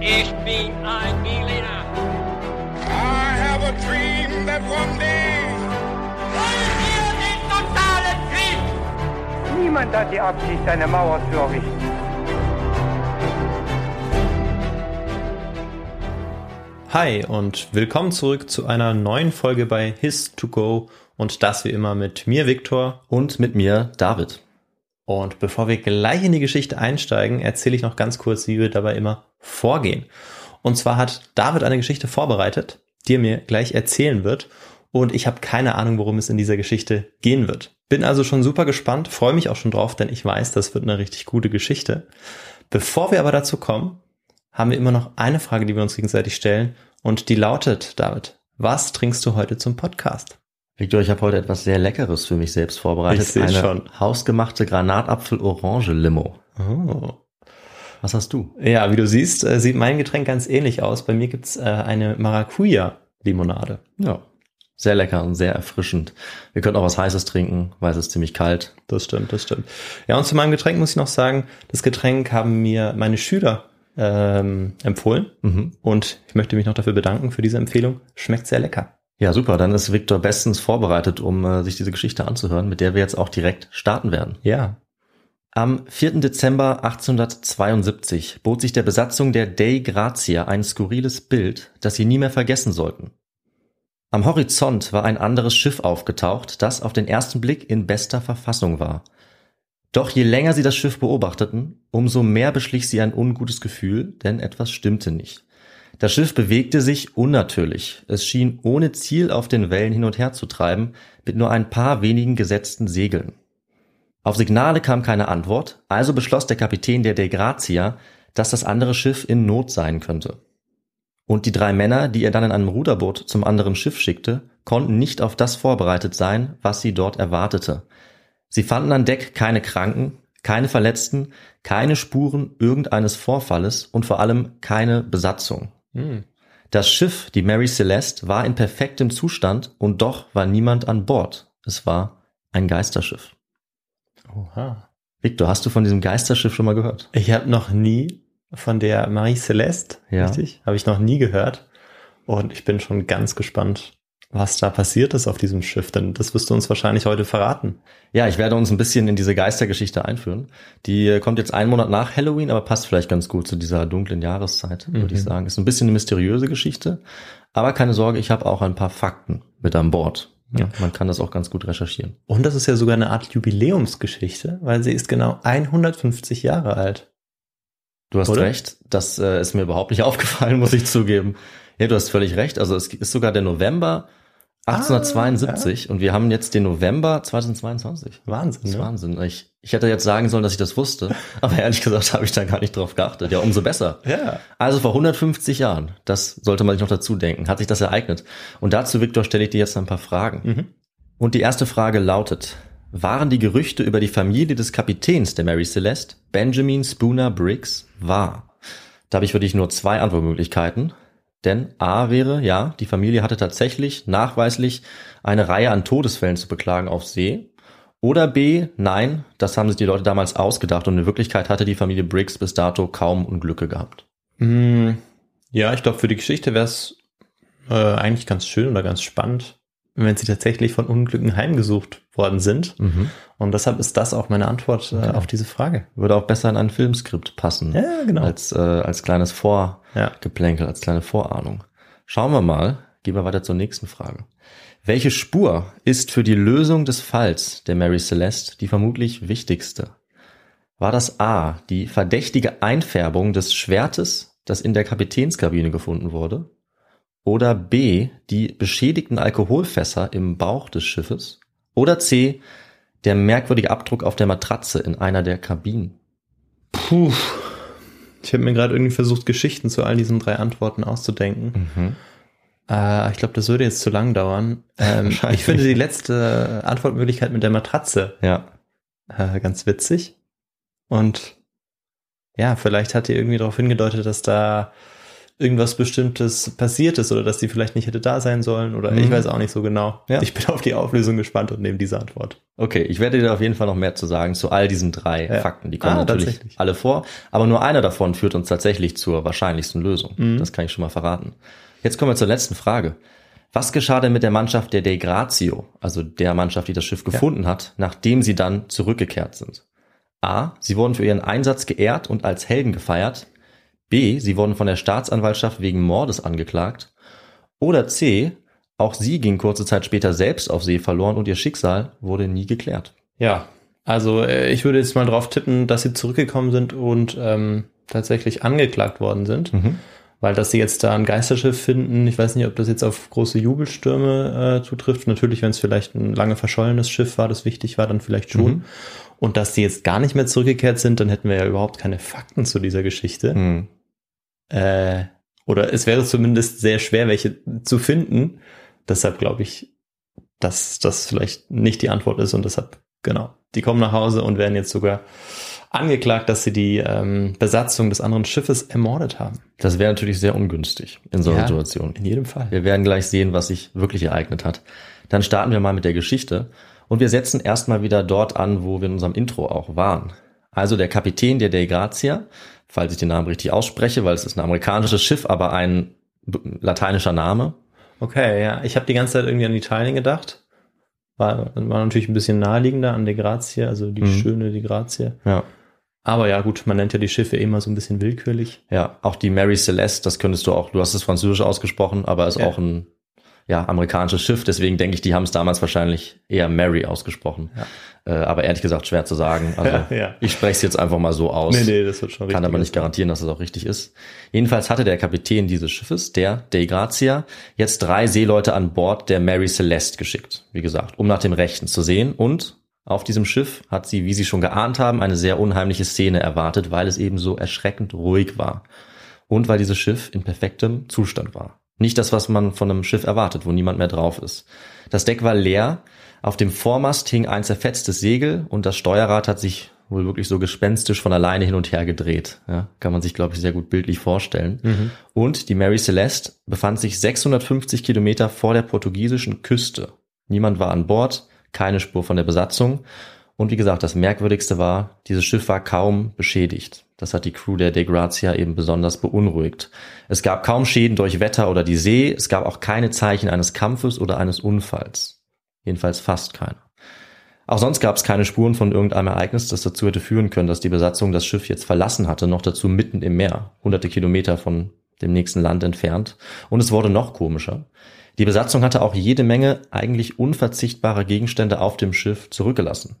Ich bin ein Berliner. I have a dream that one day. Wollen wir den totalen Krieg? Niemand hat die Absicht, eine Mauer zu errichten. Hi und willkommen zurück zu einer neuen Folge bei His to Go und das wie immer mit mir Viktor Und mit mir David. und bevor wir gleich in die Geschichte einsteigen, erzähle ich noch ganz kurz, wie wir dabei immer vorgehen. Und zwar hat David eine Geschichte vorbereitet, die er mir gleich erzählen wird und ich habe keine Ahnung, worum es in dieser Geschichte gehen wird. Bin also schon super gespannt, freue mich auch schon drauf, denn ich weiß, das wird eine richtig gute Geschichte. Bevor wir aber dazu kommen, haben wir immer noch eine Frage, die wir uns gegenseitig stellen und die lautet, David, was trinkst du heute zum Podcast? Victor, ich habe heute etwas sehr Leckeres für mich selbst vorbereitet. Ich seh Eine schon. hausgemachte Granatapfel-Orange-Limo. Oh. Was hast du? Ja, wie du siehst, äh, sieht mein Getränk ganz ähnlich aus. Bei mir gibt's äh, eine Maracuja-Limonade. Ja. Sehr lecker und sehr erfrischend. Wir können auch was Heißes trinken, weil es ist ziemlich kalt. Das stimmt, das stimmt. Ja, und zu meinem Getränk muss ich noch sagen, das Getränk haben mir meine Schüler ähm, empfohlen. Mhm. Und ich möchte mich noch dafür bedanken für diese Empfehlung. Schmeckt sehr lecker. Ja, super. Dann ist Victor bestens vorbereitet, um äh, sich diese Geschichte anzuhören, mit der wir jetzt auch direkt starten werden. Ja. Am 4. Dezember 1872 bot sich der Besatzung der Dei Grazia ein skurriles Bild, das sie nie mehr vergessen sollten. Am Horizont war ein anderes Schiff aufgetaucht, das auf den ersten Blick in bester Verfassung war. Doch je länger sie das Schiff beobachteten, umso mehr beschlich sie ein ungutes Gefühl, denn etwas stimmte nicht. Das Schiff bewegte sich unnatürlich. Es schien ohne Ziel auf den Wellen hin und her zu treiben, mit nur ein paar wenigen gesetzten Segeln. Auf Signale kam keine Antwort, also beschloss der Kapitän der De Grazia, dass das andere Schiff in Not sein könnte. Und die drei Männer, die er dann in einem Ruderboot zum anderen Schiff schickte, konnten nicht auf das vorbereitet sein, was sie dort erwartete. Sie fanden an Deck keine Kranken, keine Verletzten, keine Spuren irgendeines Vorfalles und vor allem keine Besatzung. Das Schiff, die Mary Celeste, war in perfektem Zustand und doch war niemand an Bord. Es war ein Geisterschiff. Oha. Victor, hast du von diesem Geisterschiff schon mal gehört? Ich habe noch nie von der Marie Celeste, Ja. richtig? Habe ich noch nie gehört. Und ich bin schon ganz gespannt, was da passiert ist auf diesem Schiff, denn das wirst du uns wahrscheinlich heute verraten. Ja, ich werde uns ein bisschen in diese Geistergeschichte einführen. Die äh, kommt jetzt einen Monat nach Halloween, aber passt vielleicht ganz gut zu dieser dunklen Jahreszeit, würde ich sagen. Ist ein bisschen eine mysteriöse Geschichte, aber keine Sorge, ich habe auch ein paar Fakten mit an Bord. Ja, man kann das auch ganz gut recherchieren. Und das ist ja sogar eine Art Jubiläumsgeschichte, weil sie ist genau 150 Jahre alt. Du hast Oder? recht, das äh, ist mir überhaupt nicht aufgefallen, muss ich zugeben. Ja, du hast völlig recht. Also es ist sogar der November 1872 und wir haben jetzt den November 2022. Wahnsinn, Das ist ne? Wahnsinn. Ich, ich hätte jetzt sagen sollen, dass ich das wusste, aber ehrlich gesagt habe ich da gar nicht drauf geachtet. Ja, umso besser. Ja. Also vor 150 Jahren, das sollte man sich noch dazu denken, hat sich das ereignet. Und dazu, Viktor, stelle ich dir jetzt ein paar Fragen. Mhm. Und die erste Frage lautet, waren die Gerüchte über die Familie des Kapitäns der Mary Celeste, Benjamin Spooner Briggs, wahr? Da habe ich für dich nur zwei Antwortmöglichkeiten. Denn A wäre, ja, die Familie hatte tatsächlich nachweislich eine Reihe an Todesfällen zu beklagen auf See. Oder B, nein, das haben sich die Leute damals ausgedacht und in Wirklichkeit hatte die Familie Briggs bis dato kaum Unglücke gehabt. Mm, Ja, ich glaube, für die Geschichte wäre es äh, eigentlich ganz schön oder ganz spannend, wenn sie tatsächlich von Unglücken heimgesucht worden sind. Und deshalb ist das auch meine Antwort äh, auf diese Frage. Würde auch besser in ein Filmskript passen. Ja, genau. Als, äh, als kleines Vorgeplänkel, Ja. als kleine Vorahnung. Schauen wir mal, gehen wir weiter zur nächsten Frage. Welche Spur ist für die Lösung des Falls der Mary Celeste die vermutlich wichtigste? War das A, die verdächtige Einfärbung des Schwertes, das in der Kapitänskabine gefunden wurde? Oder B, die beschädigten Alkoholfässer im Bauch des Schiffes? Oder C, der merkwürdige Abdruck auf der Matratze in einer der Kabinen? Puh. Ich habe mir gerade irgendwie versucht, Geschichten zu all diesen drei Antworten auszudenken. Äh, ich glaube, das würde jetzt zu lang dauern. Ähm, ich finde die letzte Antwortmöglichkeit mit der Matratze Ja, äh, ganz witzig. Und ja, vielleicht hat ihr irgendwie darauf hingedeutet, dass da irgendwas Bestimmtes passiert ist oder dass die vielleicht nicht hätte da sein sollen oder ich Mhm. weiß auch nicht so genau. Ja. Ich bin auf die Auflösung gespannt und nehme diese Antwort. Okay, ich werde dir auf jeden Fall noch mehr zu sagen zu all diesen drei Ja. Fakten. Die kommen Ah, natürlich alle vor, aber nur einer davon führt uns tatsächlich zur wahrscheinlichsten Lösung. Mhm. Das kann ich schon mal verraten. Jetzt kommen wir zur letzten Frage. Was geschah denn mit der Mannschaft der Dei Grazio, also der Mannschaft, die das Schiff gefunden hat, nachdem sie dann zurückgekehrt sind? A. Sie wurden für ihren Einsatz geehrt und als Helden gefeiert. B. Sie wurden von der Staatsanwaltschaft wegen Mordes angeklagt. Oder C. Auch sie ging kurze Zeit später selbst auf See verloren und ihr Schicksal wurde nie geklärt. Ja, also äh, ich würde jetzt mal drauf tippen, dass sie zurückgekommen sind und ähm, tatsächlich angeklagt worden sind. Mhm. Weil dass sie jetzt da ein Geisterschiff finden, ich weiß nicht, ob das jetzt auf große Jubelstürme äh, zutrifft. Natürlich, wenn es vielleicht ein lange verschollenes Schiff war, das wichtig war, dann vielleicht schon. Mhm. Und dass die jetzt gar nicht mehr zurückgekehrt sind, dann hätten wir ja überhaupt keine Fakten zu dieser Geschichte. Mhm. Äh, oder es wäre zumindest sehr schwer, welche zu finden. Deshalb glaube ich, dass das vielleicht nicht die Antwort ist und deshalb, genau. Die kommen nach Hause und werden jetzt sogar angeklagt, dass sie die ähm, Besatzung des anderen Schiffes ermordet haben. Das wäre natürlich sehr ungünstig in so einer Ja. Situation. In jedem Fall. Wir werden gleich sehen, was sich wirklich ereignet hat. Dann starten wir mal mit der Geschichte und wir setzen erstmal wieder dort an, wo wir in unserem Intro auch waren. Also der Kapitän der Dei Grazia, falls ich den Namen richtig ausspreche, weil es ist ein amerikanisches Schiff, aber ein lateinischer Name. Okay, ja. Ich habe die ganze Zeit irgendwie an Italien gedacht. War, war natürlich ein bisschen naheliegender an die Grazie, also die Mhm. schöne die Grazie. Ja. Aber ja, gut, man nennt ja die Schiffe eh immer so ein bisschen willkürlich. Ja, auch die Mary Celeste, das könntest du auch, du hast es französisch ausgesprochen, aber ist Ja. auch ein ja, amerikanisches Schiff, deswegen denke ich, die haben es damals wahrscheinlich eher Mary ausgesprochen. Ja. Äh, aber ehrlich gesagt schwer zu sagen. Also Ja, ich spreche es jetzt einfach mal so aus. Nee, nee, das wird schon Kann aber nicht garantieren, dass es auch richtig ist. Jedenfalls hatte der Kapitän dieses Schiffes, der Dei Grazia, jetzt drei Seeleute an Bord der Mary Celeste geschickt. Wie gesagt, um nach dem Rechten zu sehen. Und auf diesem Schiff hat sie, wie sie schon geahnt haben, eine sehr unheimliche Szene erwartet, weil es eben so erschreckend ruhig war. Und weil dieses Schiff in perfektem Zustand war. Nicht das, was man von einem Schiff erwartet, wo niemand mehr drauf ist. Das Deck war leer, auf dem Vormast hing ein zerfetztes Segel und das Steuerrad hat sich wohl wirklich so gespenstisch von alleine hin und her gedreht. Ja, kann man sich, glaube ich, sehr gut bildlich vorstellen. Mhm. Und die Mary Celeste befand sich 650 Kilometer vor der portugiesischen Küste. Niemand war an Bord, keine Spur von der Besatzung. Und wie gesagt, das Merkwürdigste war, dieses Schiff war kaum beschädigt. Das hat die Crew der De Grazia eben besonders beunruhigt. Es gab kaum Schäden durch Wetter oder die See, es gab auch keine Zeichen eines Kampfes oder eines Unfalls. Jedenfalls fast keine. Auch sonst gab es keine Spuren von irgendeinem Ereignis, das dazu hätte führen können, dass die Besatzung das Schiff jetzt verlassen hatte, noch dazu mitten im Meer, hunderte Kilometer von dem nächsten Land entfernt. Und es wurde noch komischer. Die Besatzung hatte auch jede Menge eigentlich unverzichtbare Gegenstände auf dem Schiff zurückgelassen.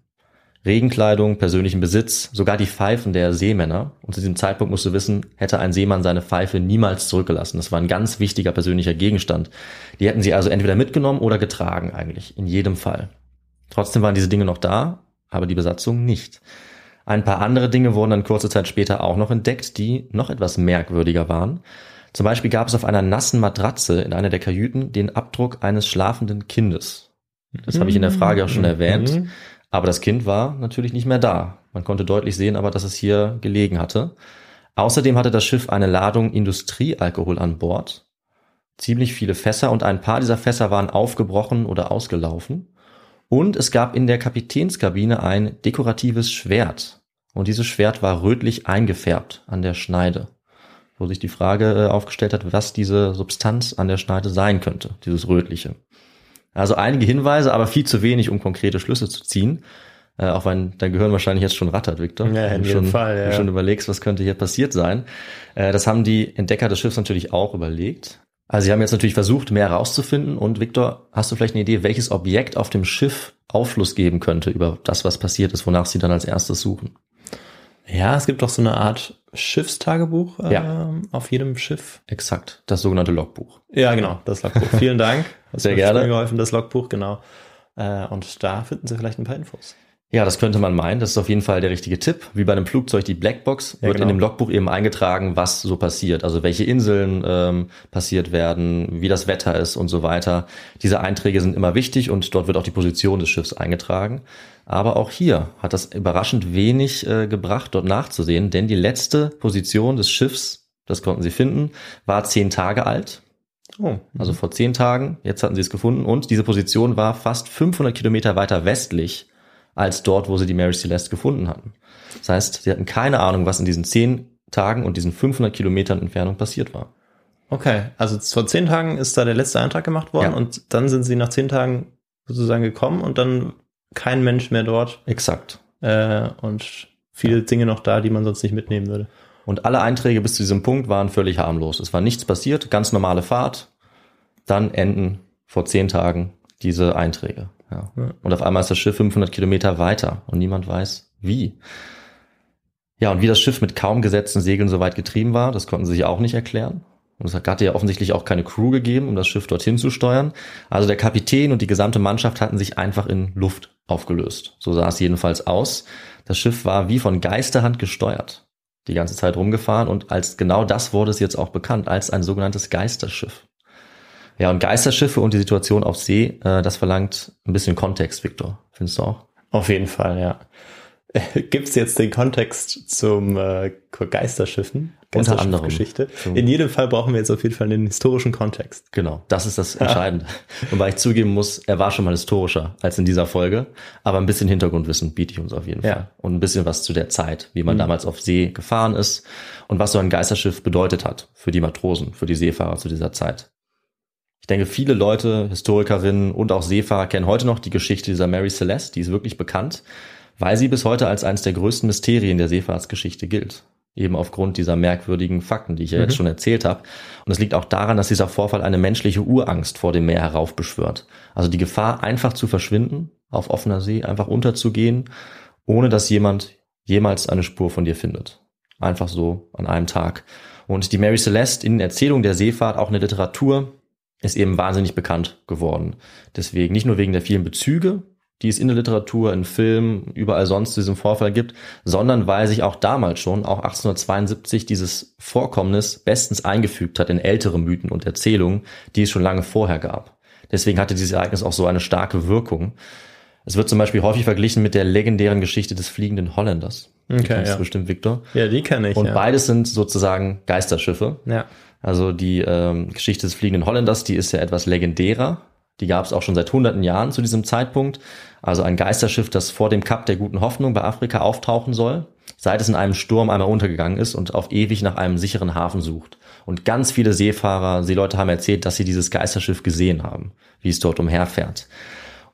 Regenkleidung, persönlichen Besitz, sogar die Pfeifen der Seemänner. Und zu diesem Zeitpunkt musst du wissen, hätte ein Seemann seine Pfeife niemals zurückgelassen. Das war ein ganz wichtiger persönlicher Gegenstand. Die hätten sie also entweder mitgenommen oder getragen eigentlich, in jedem Fall. Trotzdem waren diese Dinge noch da, aber die Besatzung nicht. Ein paar andere Dinge wurden dann kurze Zeit später auch noch entdeckt, die noch etwas merkwürdiger waren. Zum Beispiel gab es auf einer nassen Matratze in einer der Kajüten den Abdruck eines schlafenden Kindes. Das habe ich in der Frage auch schon erwähnt. Mhm. Aber das Kind war natürlich nicht mehr da. Man konnte deutlich sehen, aber dass es hier gelegen hatte. Außerdem hatte das Schiff eine Ladung Industriealkohol an Bord. Ziemlich viele Fässer und ein paar dieser Fässer waren aufgebrochen oder ausgelaufen. Und es gab in der Kapitänskabine ein dekoratives Schwert. Und dieses Schwert war rötlich eingefärbt an der Schneide. Wo sich die Frage äh, aufgestellt hat, was diese Substanz an der Schneide sein könnte, dieses rötliche. Also einige Hinweise, aber viel zu wenig, um konkrete Schlüsse zu ziehen. Äh, auch wenn dein Gehirn wahrscheinlich jetzt schon rattert, Victor. Ja, in jedem schon, Fall, ja. du schon überlegst, was könnte hier passiert sein. Äh, das haben die Entdecker des Schiffs natürlich auch überlegt. Also sie haben jetzt natürlich versucht, mehr herauszufinden. Und Victor, hast du vielleicht eine Idee, welches Objekt auf dem Schiff Aufschluss geben könnte über das, was passiert ist, wonach sie dann als erstes suchen? Ja, es gibt doch so eine Art Schiffstagebuch ähm, Ja. auf jedem Schiff. Exakt, das sogenannte Logbuch. Ja, genau, das Logbuch. Vielen Dank. Sehr mir gerne. schon geholfen, das Logbuch, genau. Äh, und da finden Sie vielleicht ein paar Infos. Ja, das könnte man meinen. Das ist auf jeden Fall der richtige Tipp. Wie bei einem Flugzeug die Blackbox Ja, wird genau. in dem Logbuch eben eingetragen, was so passiert. Also welche Inseln ähm, passiert werden, wie das Wetter ist und so weiter. Diese Einträge sind immer wichtig und dort wird auch die Position des Schiffs eingetragen. Aber auch hier hat das überraschend wenig äh, gebracht, dort nachzusehen, denn die letzte Position des Schiffs, das konnten sie finden, war zehn Tage alt. Oh, Also vor zehn Tagen, jetzt hatten sie es gefunden und diese Position war fast 500 Kilometer weiter westlich als dort, wo sie die Mary Celeste gefunden hatten. Das heißt, sie hatten keine Ahnung, was in diesen zehn Tagen und diesen 500 Kilometern Entfernung passiert war. okay. Also vor zehn Tagen ist da der letzte Eintrag gemacht worden Ja. und dann sind sie nach zehn Tagen sozusagen gekommen und dann kein Mensch mehr dort Exakt. äh, und viele Dinge noch da, die man sonst nicht mitnehmen würde. Und alle Einträge bis zu diesem Punkt waren völlig harmlos. Es war nichts passiert, ganz normale Fahrt. Dann enden vor zehn Tagen diese Einträge. Ja. Ja. Und auf einmal ist das Schiff 500 Kilometer weiter und niemand weiß wie. Ja, und wie das Schiff mit kaum gesetzten Segeln so weit getrieben war, das konnten sie sich auch nicht erklären. Und es hatte ja offensichtlich auch keine Crew gegeben, um das Schiff dorthin zu steuern. Also der Kapitän und die gesamte Mannschaft hatten sich einfach in Luft aufgelöst. So sah es jedenfalls aus. Das Schiff war wie von Geisterhand gesteuert. Die ganze Zeit rumgefahren und als genau das wurde es jetzt auch bekannt, als ein sogenanntes Geisterschiff. Ja, und Geisterschiffe und die Situation auf See, äh, das verlangt ein bisschen Kontext, Victor. Findest du auch? Auf jeden Fall, ja. Gibt es jetzt den Kontext zum äh, Geisterschiffen? Unter anderem. Geschichte. In jedem Fall brauchen wir jetzt auf jeden Fall einen historischen Kontext. Genau, das ist das Entscheidende. Wobei ich zugeben muss, er war schon mal historischer als in dieser Folge, aber ein bisschen Hintergrundwissen biete ich uns auf jeden Ja. Fall. Und ein bisschen was zu der Zeit, wie man damals auf See gefahren ist und was so ein Geisterschiff bedeutet hat für die Matrosen, für die Seefahrer zu dieser Zeit. Ich denke, viele Leute, Historikerinnen und auch Seefahrer kennen heute noch die Geschichte dieser Mary Celeste, die ist wirklich bekannt, weil sie bis heute als eines der größten Mysterien der Seefahrtsgeschichte gilt. Eben aufgrund dieser merkwürdigen Fakten, die ich ja jetzt schon erzählt habe. Und es liegt auch daran, dass dieser Vorfall eine menschliche Urangst vor dem Meer heraufbeschwört. Also die Gefahr, einfach zu verschwinden, auf offener See, einfach unterzugehen, ohne dass jemand jemals eine Spur von dir findet. Einfach so an einem Tag. Und die Mary Celeste in Erzählung der Seefahrt, auch in der Literatur, ist eben wahnsinnig bekannt geworden. Deswegen nicht nur wegen der vielen Bezüge, die es in der Literatur, in Filmen, überall sonst zu diesem Vorfall gibt, sondern weil sich auch damals schon, auch 1872, dieses Vorkommnis bestens eingefügt hat in ältere Mythen und Erzählungen, die es schon lange vorher gab. Deswegen hatte dieses Ereignis auch so eine starke Wirkung. Es wird zum Beispiel häufig verglichen mit der legendären Geschichte des fliegenden Holländers. Die Okay, kennst ja. du bestimmt, Victor. Ja, die kenne ich. Und ja. beides sind sozusagen Geisterschiffe. Ja. Also die ähm, Geschichte des fliegenden Holländers, die ist ja etwas legendärer. Die gab es auch schon seit hunderten Jahren zu diesem Zeitpunkt. Also ein Geisterschiff, das vor dem Kap der guten Hoffnung bei Afrika auftauchen soll, seit es in einem Sturm einmal untergegangen ist und auf ewig nach einem sicheren Hafen sucht. Und ganz viele Seefahrer, Seeleute haben erzählt, dass sie dieses Geisterschiff gesehen haben, wie es dort umherfährt.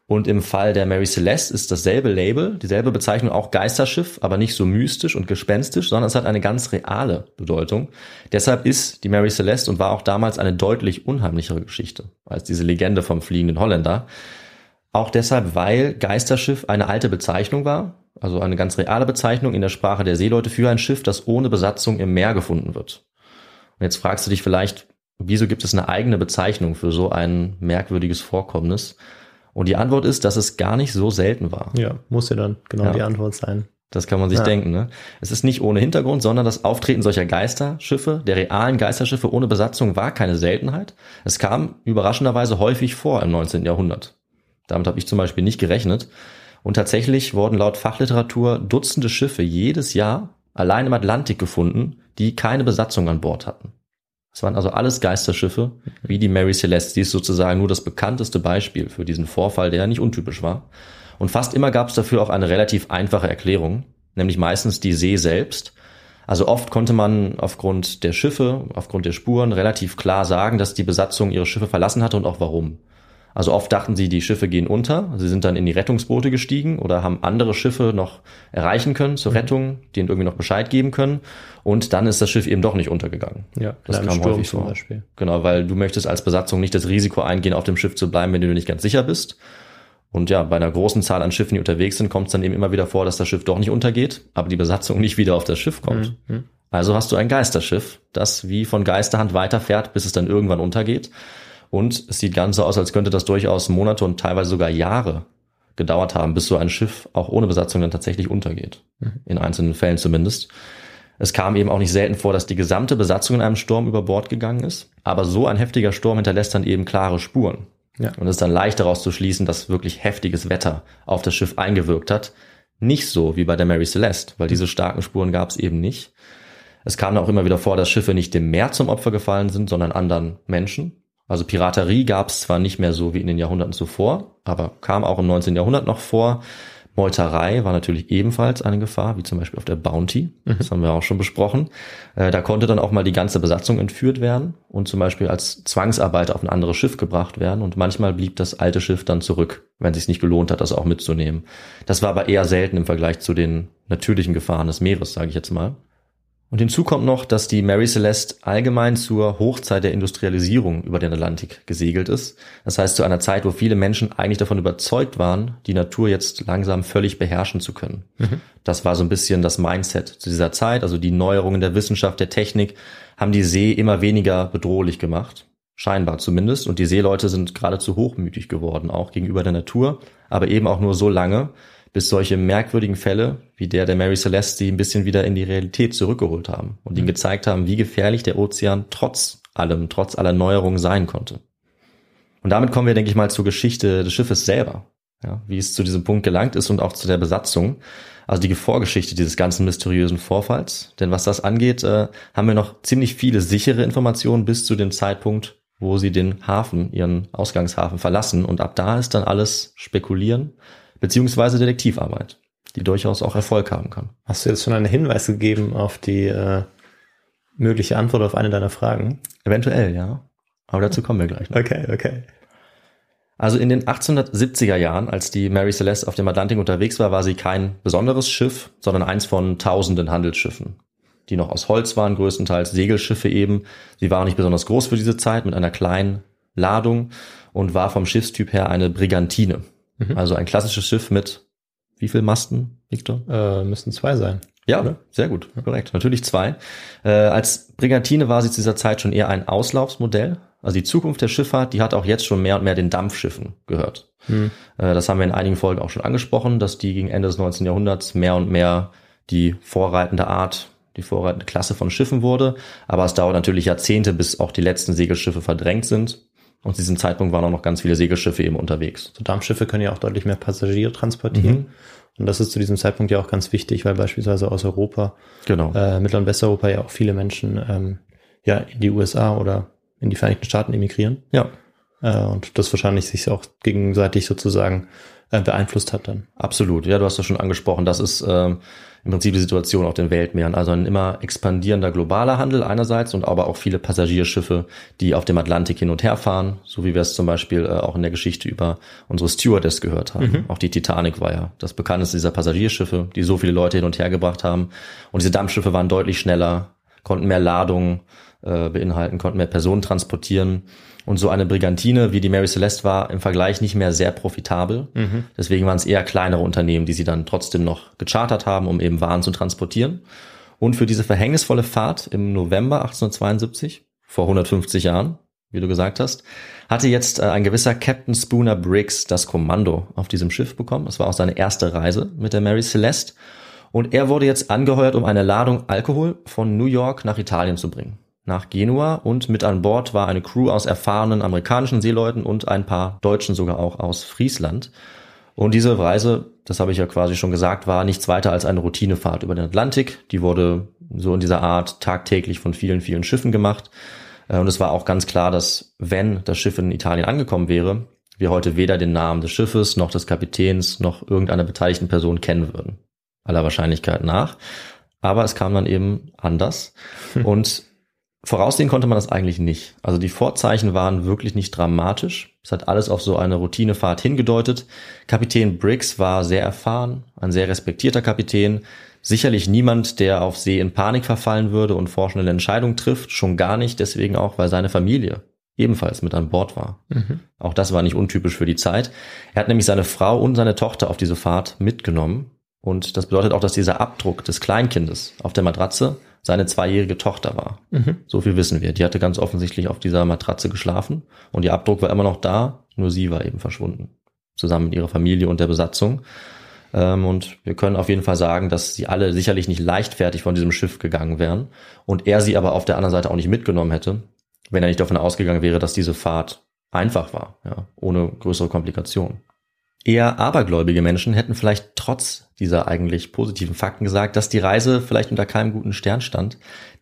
Und im Fall der Mary Celeste ist dasselbe Label, dieselbe Bezeichnung auch Geisterschiff, aber nicht so mystisch und gespenstisch, sondern es hat eine ganz reale Bedeutung. Deshalb ist die Mary Celeste und war auch damals eine deutlich unheimlichere Geschichte als diese Legende vom fliegenden Holländer. Auch deshalb, weil Geisterschiff eine alte Bezeichnung war, also eine ganz reale Bezeichnung in der Sprache der Seeleute für ein Schiff, das ohne Besatzung im Meer gefunden wird. Und jetzt fragst du dich vielleicht, wieso gibt es eine eigene Bezeichnung für so ein merkwürdiges Vorkommnis? Und die Antwort ist, dass es gar nicht so selten war. ja, muss ja dann genau Ja. die Antwort sein. Das kann man sich Ja. denken. Ne? Es ist nicht ohne Hintergrund, sondern das Auftreten solcher Geisterschiffe, der realen Geisterschiffe ohne Besatzung, war keine Seltenheit. Es kam überraschenderweise häufig vor im 19. Jahrhundert. Damit habe ich zum Beispiel nicht gerechnet. Und tatsächlich wurden laut Fachliteratur Dutzende Schiffe jedes Jahr allein im Atlantik gefunden, die keine Besatzung an Bord hatten. Es waren also alles Geisterschiffe, wie die Mary Celeste. Die ist sozusagen nur das bekannteste Beispiel für diesen Vorfall, der nicht untypisch war. Und fast immer gab es dafür auch eine relativ einfache Erklärung, nämlich meistens die See selbst. Also oft konnte man aufgrund der Schiffe, aufgrund der Spuren relativ klar sagen, dass die Besatzung ihre Schiffe verlassen hatte und auch warum. Also oft dachten sie, die Schiffe gehen unter, sie sind dann in die Rettungsboote gestiegen oder haben andere Schiffe noch erreichen können zur Rettung, denen irgendwie noch Bescheid geben können und dann ist das Schiff eben doch nicht untergegangen. Ja, Das kam Sturm häufig zum vor. Beispiel. Genau, weil du möchtest als Besatzung nicht das Risiko eingehen, auf dem Schiff zu bleiben, wenn du nicht ganz sicher bist. Und ja, bei einer großen Zahl an Schiffen, die unterwegs sind, kommt es dann eben immer wieder vor, dass das Schiff doch nicht untergeht, aber die Besatzung nicht wieder auf das Schiff kommt. Mhm. Also hast du ein Geisterschiff, das wie von Geisterhand weiterfährt, bis es dann irgendwann untergeht. Und es sieht ganz so aus, als könnte das durchaus Monate und teilweise sogar Jahre gedauert haben, bis so ein Schiff auch ohne Besatzung dann tatsächlich untergeht. In einzelnen Fällen zumindest. Es kam eben auch nicht selten vor, dass die gesamte Besatzung in einem Sturm über Bord gegangen ist. Aber so ein heftiger Sturm hinterlässt dann eben klare Spuren. Ja. Und es ist dann leicht daraus zu schließen, dass wirklich heftiges Wetter auf das Schiff eingewirkt hat. Nicht so wie bei der Mary Celeste, weil diese starken Spuren gab es eben nicht. Es kam auch immer wieder vor, dass Schiffe nicht dem Meer zum Opfer gefallen sind, sondern anderen Menschen. Also Piraterie gab es zwar nicht mehr so wie in den Jahrhunderten zuvor, aber kam auch im 19. Jahrhundert noch vor. Meuterei war natürlich ebenfalls eine Gefahr, wie zum Beispiel auf der Bounty. Mhm. Das haben wir auch schon besprochen. Äh, da konnte dann auch mal die ganze Besatzung entführt werden und zum Beispiel als Zwangsarbeiter auf ein anderes Schiff gebracht werden. Und manchmal blieb das alte Schiff dann zurück, wenn es sich nicht gelohnt hat, das auch mitzunehmen. Das war aber eher selten im Vergleich zu den natürlichen Gefahren des Meeres, sage ich jetzt mal. Und hinzu kommt noch, dass die Mary Celeste allgemein zur Hochzeit der Industrialisierung über den Atlantik gesegelt ist. Das heißt zu einer Zeit, wo viele Menschen eigentlich davon überzeugt waren, die Natur jetzt langsam völlig beherrschen zu können. Mhm. Das war so ein bisschen das Mindset zu dieser Zeit. Also die Neuerungen der Wissenschaft, der Technik haben die See immer weniger bedrohlich gemacht. Scheinbar zumindest. Und die Seeleute sind geradezu hochmütig geworden, auch gegenüber der Natur. Aber eben auch nur so lange, bis solche merkwürdigen Fälle wie der der Mary Celeste sie ein bisschen wieder in die Realität zurückgeholt haben und ihnen mhm. gezeigt haben, wie gefährlich der Ozean trotz allem, trotz aller Neuerungen sein konnte. Und damit kommen wir, denke ich mal, zur Geschichte des Schiffes selber, ja, wie es zu diesem Punkt gelangt ist und auch zu der Besatzung. Also die Vorgeschichte dieses ganzen mysteriösen Vorfalls. Denn was das angeht, äh, haben wir noch ziemlich viele sichere Informationen bis zu dem Zeitpunkt, wo sie den Hafen, ihren Ausgangshafen verlassen. Und ab da ist dann alles spekulieren beziehungsweise Detektivarbeit, die durchaus auch Erfolg haben kann. Hast du jetzt schon einen Hinweis gegeben auf die äh, mögliche Antwort auf eine deiner Fragen? Eventuell, ja. Aber dazu kommen wir gleich. Noch. Okay, okay. Also in den 1870er Jahren, als die Mary Celeste auf dem Atlantik unterwegs war, war sie kein besonderes Schiff, sondern eins von tausenden Handelsschiffen, die noch aus Holz waren, größtenteils Segelschiffe eben. Sie war nicht besonders groß für diese Zeit mit einer kleinen Ladung und war vom Schiffstyp her eine Brigantine. Mhm. Also ein klassisches Schiff mit wie viel Masten, Victor? Äh, müssten zwei sein. Ja, oder? sehr gut, korrekt. Natürlich zwei. Äh, als Brigantine war sie zu dieser Zeit schon eher ein Auslaufsmodell. Also die Zukunft der Schifffahrt, die hat auch jetzt schon mehr und mehr den Dampfschiffen gehört. Hm. Äh, das haben wir in einigen Folgen auch schon angesprochen, dass die gegen Ende des 19. Jahrhunderts mehr und mehr die vorreitende Art, die vorreitende Klasse von Schiffen wurde. Aber es dauert natürlich Jahrzehnte, bis auch die letzten Segelschiffe verdrängt sind. Und zu diesem Zeitpunkt waren auch noch ganz viele Segelschiffe eben unterwegs. So Dampfschiffe können ja auch deutlich mehr Passagiere transportieren. Mhm. Und das ist zu diesem Zeitpunkt ja auch ganz wichtig, weil beispielsweise aus Europa, genau. äh, Mittel- und Westeuropa ja auch viele Menschen ähm, ja in die USA oder in die Vereinigten Staaten emigrieren. Ja. Äh, und das wahrscheinlich sich auch gegenseitig sozusagen äh, beeinflusst hat dann. Absolut. Ja, du hast das schon angesprochen. Das ist ähm, im Prinzip die Situation auf den Weltmeeren. Also ein immer expandierender globaler Handel einerseits und aber auch viele Passagierschiffe, die auf dem Atlantik hin und her fahren, so wie wir es zum Beispiel äh, auch in der Geschichte über unsere Stewardess gehört haben. Mhm. Auch die Titanic war ja das bekannteste dieser Passagierschiffe, die so viele Leute hin und her gebracht haben. Und diese Dampfschiffe waren deutlich schneller, konnten mehr Ladungen äh, beinhalten, konnten mehr Personen transportieren. Und so eine Brigantine wie die Mary Celeste war im Vergleich nicht mehr sehr profitabel. Mhm. Deswegen waren es eher kleinere Unternehmen, die sie dann trotzdem noch gechartert haben, um eben Waren zu transportieren. Und für diese verhängnisvolle Fahrt im November 1872, vor 150 Jahren, wie du gesagt hast, hatte jetzt äh, ein gewisser Captain Spooner Briggs das Kommando auf diesem Schiff bekommen. Das war auch seine erste Reise mit der Mary Celeste. Und er wurde jetzt angeheuert, um eine Ladung Alkohol von New York nach Italien zu bringen nach Genua und mit an Bord war eine Crew aus erfahrenen amerikanischen Seeleuten und ein paar Deutschen sogar auch aus Friesland. Und diese Reise, das habe ich ja quasi schon gesagt, war nichts weiter als eine Routinefahrt über den Atlantik. Die wurde so in dieser Art tagtäglich von vielen, vielen Schiffen gemacht. Äh, und es war auch ganz klar, dass wenn das Schiff in Italien angekommen wäre, wir heute weder den Namen des Schiffes noch des Kapitäns noch irgendeiner beteiligten Person kennen würden. Aller Wahrscheinlichkeit nach. Aber es kam dann eben anders. Und Voraussehen konnte man das eigentlich nicht. Also die Vorzeichen waren wirklich nicht dramatisch. Es hat alles auf so eine Routinefahrt hingedeutet. Kapitän Briggs war sehr erfahren, ein sehr respektierter Kapitän. Sicherlich niemand, der auf See in Panik verfallen würde und vorschnelle Entscheidungen trifft. Schon gar nicht, deswegen auch, weil seine Familie ebenfalls mit an Bord war. Mhm. Auch das war nicht untypisch für die Zeit. Er hat nämlich seine Frau und seine Tochter auf diese Fahrt mitgenommen. Und das bedeutet auch, dass dieser Abdruck des Kleinkindes auf der Matratze seine zweijährige Tochter war. Mhm. So viel wissen wir. Die hatte ganz offensichtlich auf dieser Matratze geschlafen und ihr Abdruck war immer noch da, nur sie war eben verschwunden. Zusammen mit ihrer Familie und der Besatzung. Ähm, und wir können auf jeden Fall sagen, dass sie alle sicherlich nicht leichtfertig von diesem Schiff gegangen wären und er sie aber auf der anderen Seite auch nicht mitgenommen hätte, wenn er nicht davon ausgegangen wäre, dass diese Fahrt einfach war, ja, ohne größere Komplikationen. Eher abergläubige Menschen hätten vielleicht trotz dieser eigentlich positiven Fakten gesagt, dass die Reise vielleicht unter keinem guten Stern stand.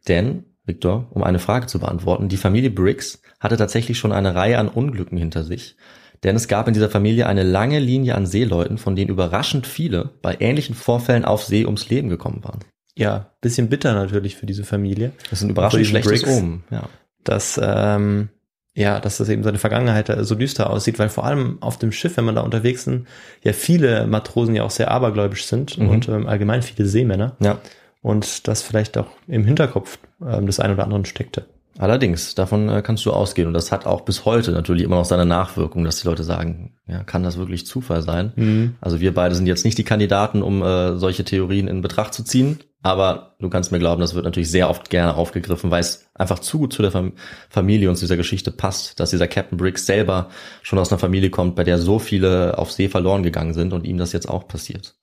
Denn, Victor, um eine Frage zu beantworten, die Familie Briggs hatte tatsächlich schon eine Reihe an Unglücken hinter sich. Denn es gab in dieser Familie eine lange Linie an Seeleuten, von denen überraschend viele bei ähnlichen Vorfällen auf See ums Leben gekommen waren. Ja, bisschen bitter natürlich für diese Familie. Das ist ein überraschend schlechtes Briggs. Omen. Ja. dass ähm, ja, dass das eben seine Vergangenheit so düster aussieht, weil vor allem auf dem Schiff, wenn man da unterwegs sind, ja viele Matrosen ja auch sehr abergläubisch sind Mhm. und ähm, allgemein viele Seemänner ja. und das vielleicht auch im Hinterkopf ähm, des einen oder anderen steckte. Allerdings, davon äh, kannst du ausgehen. Und das hat auch bis heute natürlich immer noch seine Nachwirkung, dass die Leute sagen, ja, kann das wirklich Zufall sein? Also wir beide sind jetzt nicht die Kandidaten, um äh, solche Theorien in Betracht zu ziehen. Aber du kannst mir glauben, das wird natürlich sehr oft gerne aufgegriffen, weil es einfach zu gut zu der Fam Familie und zu dieser Geschichte passt, dass dieser Captain Briggs selber schon aus einer Familie kommt, bei der so viele auf See verloren gegangen sind und ihm das jetzt auch passiert.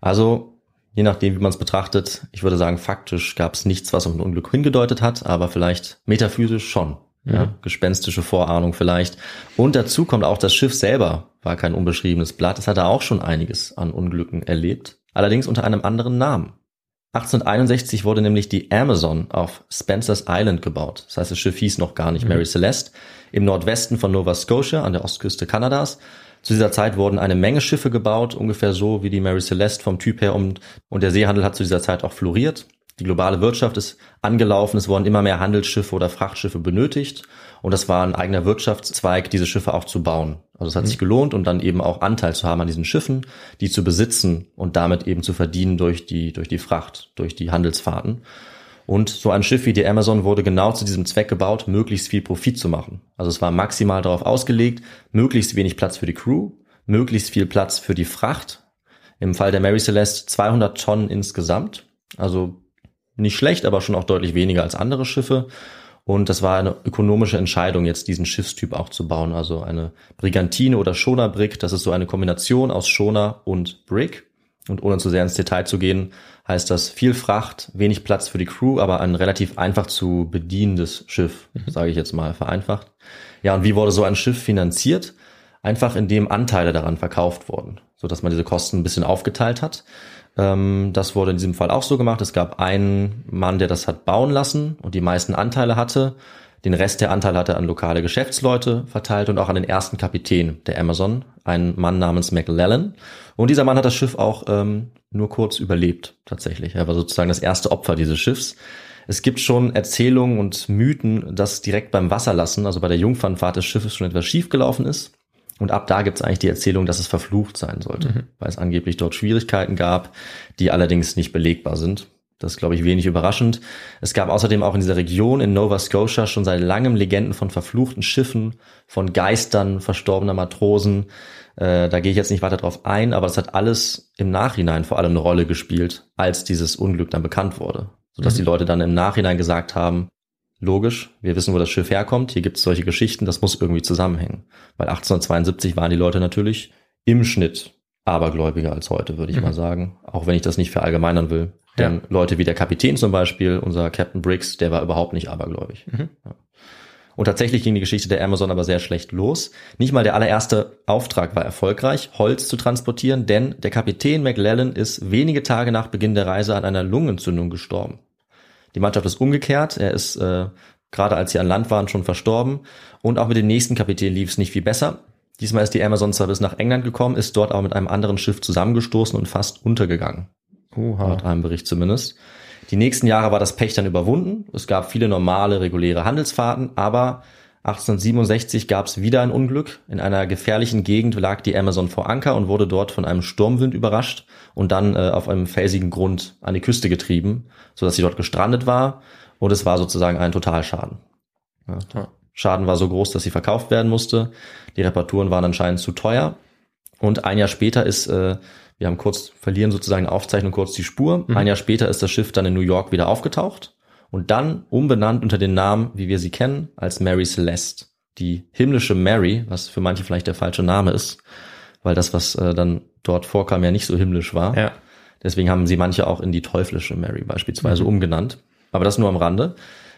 Also, je nachdem, wie man es betrachtet, ich würde sagen, faktisch gab es nichts, was auf ein Unglück hingedeutet hat, aber vielleicht metaphysisch schon. Ja, gespenstische Vorahnung vielleicht. Und dazu kommt auch, das Schiff selber war kein unbeschriebenes Blatt. Es hatte auch schon einiges an Unglücken erlebt. Allerdings unter einem anderen Namen. 1861 wurde nämlich die Amazon auf Spencer's Island gebaut. Das heißt, das Schiff hieß noch gar nicht Mary Celeste. Im Nordwesten von Nova Scotia an der Ostküste Kanadas. Zu dieser Zeit wurden eine Menge Schiffe gebaut, ungefähr so wie die Mary Celeste vom Typ her und, und der Seehandel hat zu dieser Zeit auch floriert. Die globale Wirtschaft ist angelaufen, es wurden immer mehr Handelsschiffe oder Frachtschiffe benötigt und das war ein eigener Wirtschaftszweig, diese Schiffe auch zu bauen. Also es hat sich gelohnt und dann eben auch Anteil zu haben an diesen Schiffen, die zu besitzen und damit eben zu verdienen durch die, durch die Fracht, durch die Handelsfahrten. Und so ein Schiff wie die Amazon wurde genau zu diesem Zweck gebaut, möglichst viel Profit zu machen. Also es war maximal darauf ausgelegt, möglichst wenig Platz für die Crew, möglichst viel Platz für die Fracht. Im Fall der Mary Celeste 200 Tonnen insgesamt. Also nicht schlecht, aber schon auch deutlich weniger als andere Schiffe. Und das war eine ökonomische Entscheidung, jetzt diesen Schiffstyp auch zu bauen. Also eine Brigantine oder Schoner-Brick. Das ist so eine Kombination aus Schoner und Brick. Und ohne zu sehr ins Detail zu gehen, heißt das viel Fracht, wenig Platz für die Crew, aber ein relativ einfach zu bedienendes Schiff, sage ich jetzt mal vereinfacht. Ja, und wie wurde so ein Schiff finanziert? Einfach indem Anteile daran verkauft wurden, so dass man diese Kosten ein bisschen aufgeteilt hat. Ähm, das wurde in diesem Fall auch so gemacht. Es gab einen Mann, der das hat bauen lassen und die meisten Anteile hatte. Den Rest der Anteile hat er an lokale Geschäftsleute verteilt und auch an den ersten Kapitän der Amazon, einen Mann namens McLellan. Und dieser Mann hat das Schiff auch ähm, nur kurz überlebt, tatsächlich. Er war sozusagen das erste Opfer dieses Schiffs. Es gibt schon Erzählungen und Mythen, dass direkt beim Wasserlassen, also bei der Jungfernfahrt des Schiffes schon etwas schiefgelaufen ist. Und ab da gibt es eigentlich die Erzählung, dass es verflucht sein sollte, weil es angeblich dort Schwierigkeiten gab, die allerdings nicht belegbar sind. Das ist, glaube ich, wenig überraschend. Es gab außerdem auch in dieser Region in Nova Scotia schon seit langem Legenden von verfluchten Schiffen, von Geistern verstorbener Matrosen. Äh, da gehe ich jetzt nicht weiter drauf ein, aber das hat alles im Nachhinein vor allem eine Rolle gespielt, als dieses Unglück dann bekannt wurde. Sodass die Leute dann im Nachhinein gesagt haben, logisch, wir wissen, wo das Schiff herkommt, hier gibt es solche Geschichten, das muss irgendwie zusammenhängen. Weil 1872 waren die Leute natürlich im Schnitt abergläubiger als heute, würde ich mal sagen. Auch wenn ich das nicht verallgemeinern will. Denn Leute wie der Kapitän zum Beispiel, unser Captain Briggs, der war überhaupt nicht abergläubig. Ja. Und tatsächlich ging die Geschichte der Amazon aber sehr schlecht los. Nicht mal der allererste Auftrag war erfolgreich, Holz zu transportieren, denn der Kapitän McLellan ist wenige Tage nach Beginn der Reise an einer Lungenentzündung gestorben. Die Mannschaft ist umgekehrt, er ist äh, gerade als sie an Land waren schon verstorben und auch mit dem nächsten Kapitän lief es nicht viel besser. Diesmal ist die Amazon zwar bis nach England gekommen, ist dort aber mit einem anderen Schiff zusammengestoßen und fast untergegangen. Laut einem Bericht zumindest. Die nächsten Jahre war das Pech dann überwunden. Es gab viele normale, reguläre Handelsfahrten, aber 1867 gab es wieder ein Unglück. In einer gefährlichen Gegend lag die Amazon vor Anker und wurde dort von einem Sturmwind überrascht und dann äh, auf einem felsigen Grund an die Küste getrieben, sodass sie dort gestrandet war und es war sozusagen ein Totalschaden. Ja, der Schaden war so groß, dass sie verkauft werden musste. Die Reparaturen waren anscheinend zu teuer. Und ein Jahr später ist, äh, wir haben kurz, verlieren sozusagen Aufzeichnung kurz die Spur. Ein Jahr später ist das Schiff dann in New York wieder aufgetaucht und dann umbenannt unter den Namen, wie wir sie kennen, als Mary Celeste. Die himmlische Mary, was für manche vielleicht der falsche Name ist, weil das, was äh, dann dort vorkam, ja nicht so himmlisch war. Ja. Deswegen haben sie manche auch in die teuflische Mary beispielsweise umgenannt. Aber das nur am Rande.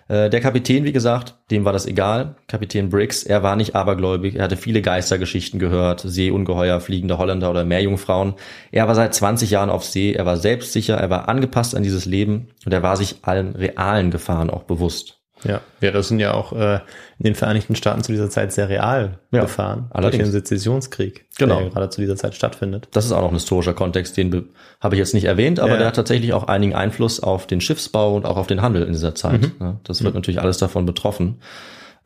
Äh, der Kapitän, wie gesagt, dem war das egal. Kapitän Briggs, er war nicht abergläubig, er hatte viele Geistergeschichten gehört, Seeungeheuer, fliegende Holländer oder Meerjungfrauen. Er war seit 20 Jahren auf See, er war selbstsicher, er war angepasst an dieses Leben und er war sich allen realen Gefahren auch bewusst. Ja, ja, das sind ja auch äh, in den Vereinigten Staaten zu dieser Zeit sehr real Ja, gefahren. allerdings. Durch den Sezessionskrieg, Genau. der gerade zu dieser Zeit stattfindet. Das ist auch noch ein historischer Kontext, den be- habe ich jetzt nicht erwähnt, aber Ja. der hat tatsächlich auch einigen Einfluss auf den Schiffsbau und auch auf den Handel in dieser Zeit. Mhm. Ja, Das wird natürlich alles davon betroffen.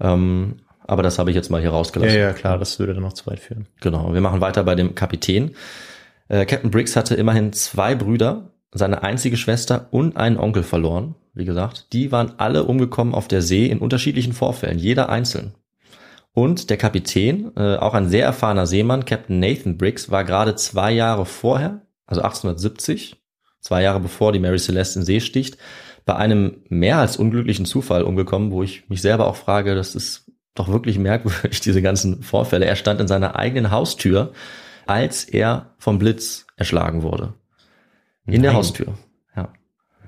Ähm, aber das habe ich jetzt mal hier rausgelassen. Ja, ja, klar, das würde dann noch zu weit führen. Genau, wir machen weiter bei dem Kapitän. Äh, Captain Briggs hatte immerhin zwei Brüder, seine einzige Schwester und einen Onkel verloren. Wie gesagt, die waren alle umgekommen auf der See in unterschiedlichen Vorfällen, jeder einzeln. Und der Kapitän, äh, auch ein sehr erfahrener Seemann, Captain Nathan Briggs, war gerade zwei Jahre vorher, also 1870, zwei Jahre bevor die Mary Celeste in See sticht, bei einem mehr als unglücklichen Zufall umgekommen, wo ich mich selber auch frage, das ist doch wirklich merkwürdig, diese ganzen Vorfälle. Er stand in seiner eigenen Haustür, als er vom Blitz erschlagen wurde. In der Nein. Haustür. Ja.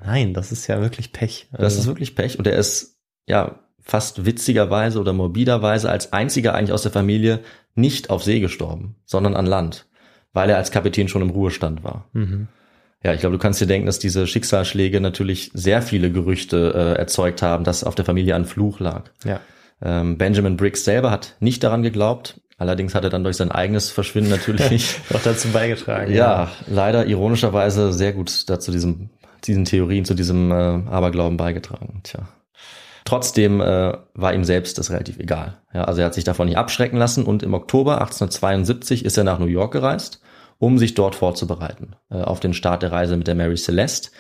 Nein, das ist ja wirklich Pech. Das Also, ist wirklich Pech. Und er ist, ja, fast witzigerweise oder morbiderweise als einziger eigentlich aus der Familie nicht auf See gestorben, sondern an Land, weil er als Kapitän schon im Ruhestand war. mhm. Ja, ich glaube, du kannst dir denken, dass diese Schicksalsschläge natürlich sehr viele Gerüchte äh, erzeugt haben, dass auf der Familie ein Fluch lag. ja. Ähm, Benjamin Briggs selber hat nicht daran geglaubt. Allerdings hat er dann durch sein eigenes Verschwinden natürlich, Auch dazu beigetragen. ja, leider ironischerweise sehr gut dazu diesem, diesen Theorien, zu diesem äh, Aberglauben beigetragen. Tja. Trotzdem äh, war ihm selbst das relativ egal. Ja, also er hat sich davon nicht abschrecken lassen und im Oktober 1872 ist er nach New York gereist, um sich dort vorzubereiten äh, auf den Start der Reise mit der Mary Celeste.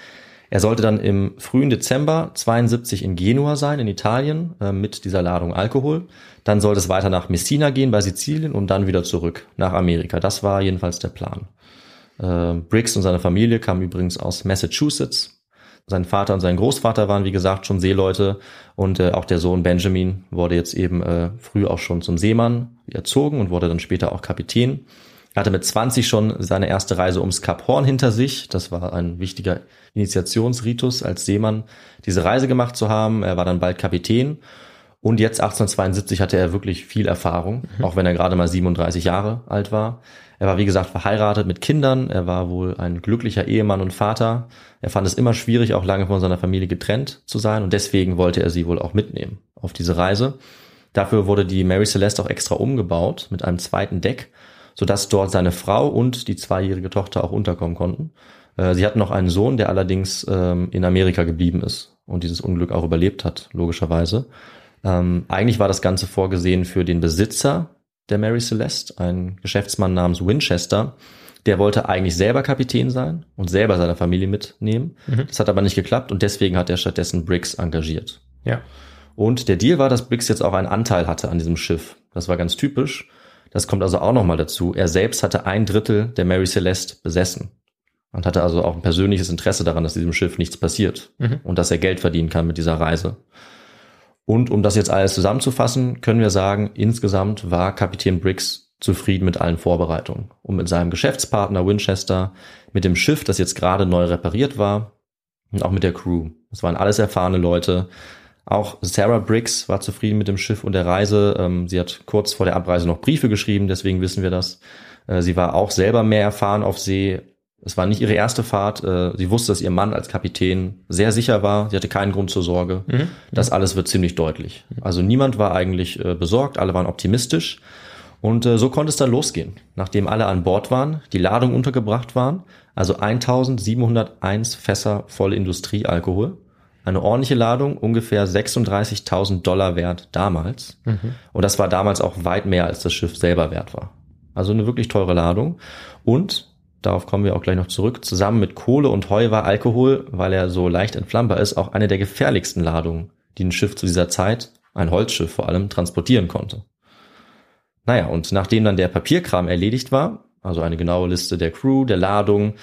Er sollte dann im frühen Dezember 72 in Genua sein, in Italien, äh, mit dieser Ladung Alkohol. Dann sollte es weiter nach Messina gehen bei Sizilien und dann wieder zurück nach Amerika. Das war jedenfalls der Plan. Äh, Briggs und seine Familie kamen übrigens aus Massachusetts. Sein Vater und sein Großvater waren, wie gesagt, schon Seeleute und äh, auch der Sohn Benjamin wurde jetzt eben äh, früh auch schon zum Seemann erzogen und wurde dann später auch Kapitän. Er hatte mit 20 schon seine erste Reise ums Kap Horn hinter sich. Das war ein wichtiger Initiationsritus als Seemann, diese Reise gemacht zu haben. Er war dann bald Kapitän und jetzt 1872 hatte er wirklich viel Erfahrung, auch wenn er gerade mal 37 Jahre alt war. Er war, wie gesagt, verheiratet mit Kindern. Er war wohl ein glücklicher Ehemann und Vater. Er fand es immer schwierig, auch lange von seiner Familie getrennt zu sein. Und deswegen wollte er sie wohl auch mitnehmen auf diese Reise. Dafür wurde die Mary Celeste auch extra umgebaut mit einem zweiten Deck, sodass dort seine Frau und die zweijährige Tochter auch unterkommen konnten. Äh, Sie hatten noch einen Sohn, der allerdings ähm, in Amerika geblieben ist und dieses Unglück auch überlebt hat, logischerweise. Ähm, eigentlich war das Ganze vorgesehen für den Besitzer der Mary Celeste, ein Geschäftsmann namens Winchester. Der wollte eigentlich selber Kapitän sein und selber seine Familie mitnehmen. Das hat aber nicht geklappt und deswegen hat er stattdessen Briggs engagiert. Ja. Und der Deal war, dass Briggs jetzt auch einen Anteil hatte an diesem Schiff. Das war ganz typisch. Das kommt also auch nochmal dazu. Er selbst hatte ein Drittel der Mary Celeste besessen und hatte also auch ein persönliches Interesse daran, dass diesem Schiff nichts passiert Mhm. und dass er Geld verdienen kann mit dieser Reise. Und um das jetzt alles zusammenzufassen, können wir sagen, insgesamt war Kapitän Briggs zufrieden mit allen Vorbereitungen und mit seinem Geschäftspartner Winchester, mit dem Schiff, das jetzt gerade neu repariert war und auch mit der Crew. Das waren alles erfahrene Leute. Auch Sarah Briggs war zufrieden mit dem Schiff und der Reise. Ähm, Sie hat kurz vor der Abreise noch Briefe geschrieben, deswegen wissen wir das. Äh, Sie war auch selber mehr erfahren auf See. Es war nicht ihre erste Fahrt. Äh, Sie wusste, dass ihr Mann als Kapitän sehr sicher war. Sie hatte keinen Grund zur Sorge. Das alles wird ziemlich deutlich. Also niemand war eigentlich äh, besorgt, alle waren optimistisch. Und äh, so konnte es dann losgehen. Nachdem alle an Bord waren, die Ladung untergebracht waren, also 1701 Fässer voll Industriealkohol, eine ordentliche Ladung, ungefähr 36.000 Dollar wert damals. Und das war damals auch weit mehr, als das Schiff selber wert war. Also eine wirklich teure Ladung. Und, darauf kommen wir auch gleich noch zurück, zusammen mit Kohle und Heu war Alkohol, weil er so leicht entflammbar ist, auch eine der gefährlichsten Ladungen, die ein Schiff zu dieser Zeit, ein Holzschiff vor allem, transportieren konnte. Naja, und nachdem dann der Papierkram erledigt war, also eine genaue Liste der Crew, der Ladung,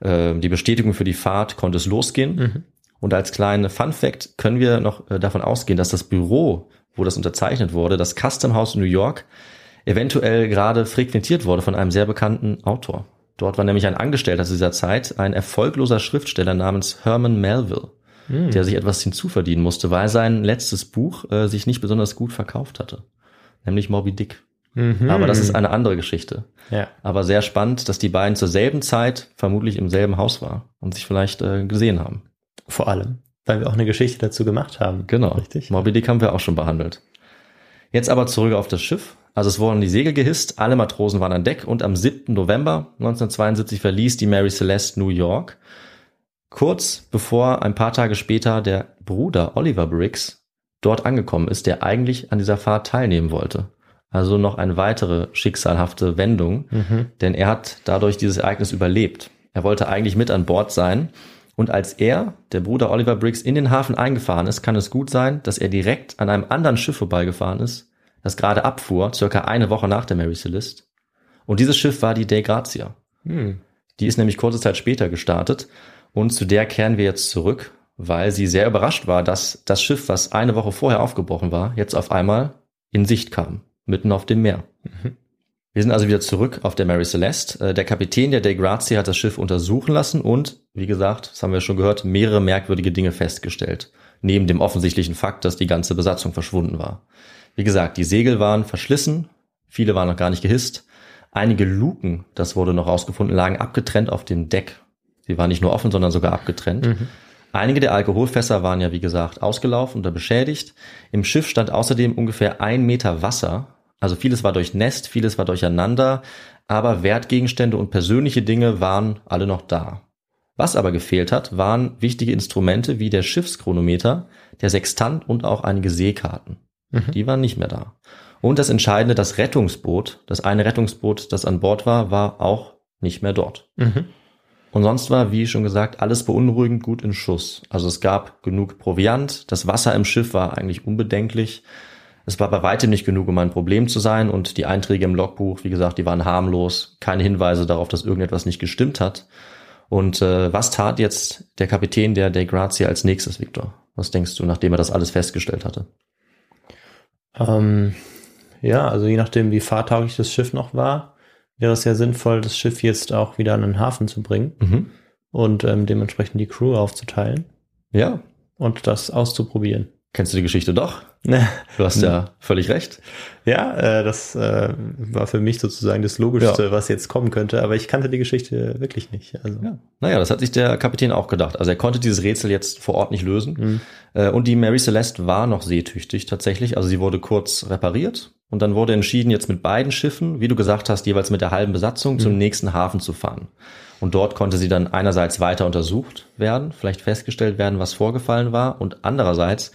äh, die Bestätigung für die Fahrt, konnte es losgehen. Und als kleine Fun Fact können wir noch äh, davon ausgehen, dass das Büro, wo das unterzeichnet wurde, das Custom House in New York, eventuell gerade frequentiert wurde von einem sehr bekannten Autor. Dort war nämlich ein Angestellter zu dieser Zeit, ein erfolgloser Schriftsteller namens Herman Melville. der sich etwas hinzuverdienen musste, weil sein letztes Buch äh, sich nicht besonders gut verkauft hatte. Nämlich Moby Dick. Aber das ist eine andere Geschichte. Ja. Aber sehr spannend, dass die beiden zur selben Zeit vermutlich im selben Haus waren und sich vielleicht äh, gesehen haben. Vor allem, weil wir auch eine Geschichte dazu gemacht haben. Genau. Richtig. Moby Dick haben wir auch schon behandelt. Jetzt aber zurück auf das Schiff. Also es wurden die Segel gehisst, alle Matrosen waren an Deck und am 7. November 1972 verließ die Mary Celeste New York. Kurz bevor ein paar Tage später der Bruder Oliver Briggs dort angekommen ist, der eigentlich an dieser Fahrt teilnehmen wollte. Also noch eine weitere schicksalhafte Wendung, denn er hat dadurch dieses Ereignis überlebt. Er wollte eigentlich mit an Bord sein und als er, der Bruder Oliver Briggs, in den Hafen eingefahren ist, kann es gut sein, dass er direkt an einem anderen Schiff vorbeigefahren ist, das gerade abfuhr, circa eine Woche nach der Mary Celeste. Und dieses Schiff war die Dei Grazia. Die ist nämlich kurze Zeit später gestartet und zu der kehren wir jetzt zurück, weil sie sehr überrascht war, dass das Schiff, was eine Woche vorher aufgebrochen war, jetzt auf einmal in Sicht kam, mitten auf dem Meer. Wir sind also wieder zurück auf der Mary Celeste. Äh, Der Kapitän der Dei Grazia hat das Schiff untersuchen lassen und, wie gesagt, das haben wir schon gehört, mehrere merkwürdige Dinge festgestellt. Neben dem offensichtlichen Fakt, dass die ganze Besatzung verschwunden war. Wie gesagt, die Segel waren verschlissen, viele waren noch gar nicht gehisst. Einige Luken, das wurde noch rausgefunden, lagen abgetrennt auf dem Deck. Sie waren nicht nur offen, sondern sogar abgetrennt. Einige der Alkoholfässer waren ja, wie gesagt, ausgelaufen oder beschädigt. Im Schiff stand außerdem ungefähr ein Meter Wasser. Also vieles war durchnässt, vieles war durcheinander, aber Wertgegenstände und persönliche Dinge waren alle noch da. Was aber gefehlt hat, waren wichtige Instrumente wie der Schiffschronometer, der Sextant und auch einige Seekarten. Die waren nicht mehr da. Und das Entscheidende, das Rettungsboot, das eine Rettungsboot, das an Bord war, war auch nicht mehr dort. Und sonst war, wie schon gesagt, alles beunruhigend gut in Schuss. Also es gab genug Proviant, das Wasser im Schiff war eigentlich unbedenklich. Es war bei weitem nicht genug, um ein Problem zu sein und die Einträge im Logbuch, wie gesagt, die waren harmlos, keine Hinweise darauf, dass irgendetwas nicht gestimmt hat. Und äh, was tat jetzt der Kapitän der Dei Grazia als nächstes, Victor? Was denkst du, nachdem er das alles festgestellt hatte? Ähm, ja, also je nachdem, wie fahrtauglich das Schiff noch war, wäre es ja sinnvoll, das Schiff jetzt auch wieder an den Hafen zu bringen Mhm. und ähm, dementsprechend die Crew aufzuteilen Ja, und das auszuprobieren. Kennst du die Geschichte doch? Du hast ja völlig recht. Ja, äh, das äh, war für mich sozusagen das Logischste, Ja. was jetzt kommen könnte, aber ich kannte die Geschichte wirklich nicht. Also, Ja. Naja, das hat sich der Kapitän auch gedacht. Also er konnte dieses Rätsel jetzt vor Ort nicht lösen. Äh, Und die Mary Celeste war noch seetüchtig tatsächlich. Also sie wurde kurz repariert und dann wurde entschieden, jetzt mit beiden Schiffen, wie du gesagt hast, jeweils mit der halben Besatzung zum nächsten Hafen zu fahren. Und dort konnte sie dann einerseits weiter untersucht werden, vielleicht festgestellt werden, was vorgefallen war und andererseits,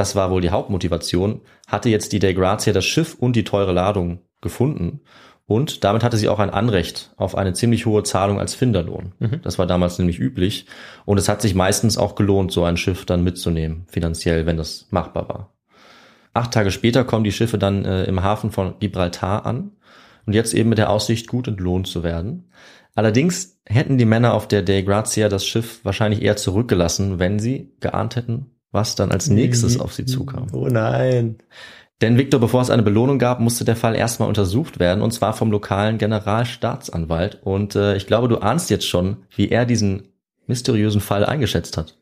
das war wohl die Hauptmotivation, hatte jetzt die Dei Grazia das Schiff und die teure Ladung gefunden und damit hatte sie auch ein Anrecht auf eine ziemlich hohe Zahlung als Finderlohn. Das war damals nämlich üblich. Und es hat sich meistens auch gelohnt, so ein Schiff dann mitzunehmen, finanziell, wenn das machbar war. Acht Tage später kommen die Schiffe dann äh, im Hafen von Gibraltar an und jetzt eben mit der Aussicht, gut entlohnt zu werden. Allerdings hätten die Männer auf der Dei Grazia das Schiff wahrscheinlich eher zurückgelassen, wenn sie geahnt hätten, was dann als nächstes auf sie zukam. Oh nein. Denn Victor, bevor es eine Belohnung gab, musste der Fall erstmal untersucht werden, und zwar vom lokalen Generalstaatsanwalt. Und äh, ich glaube, du ahnst jetzt schon, wie er diesen mysteriösen Fall eingeschätzt hat.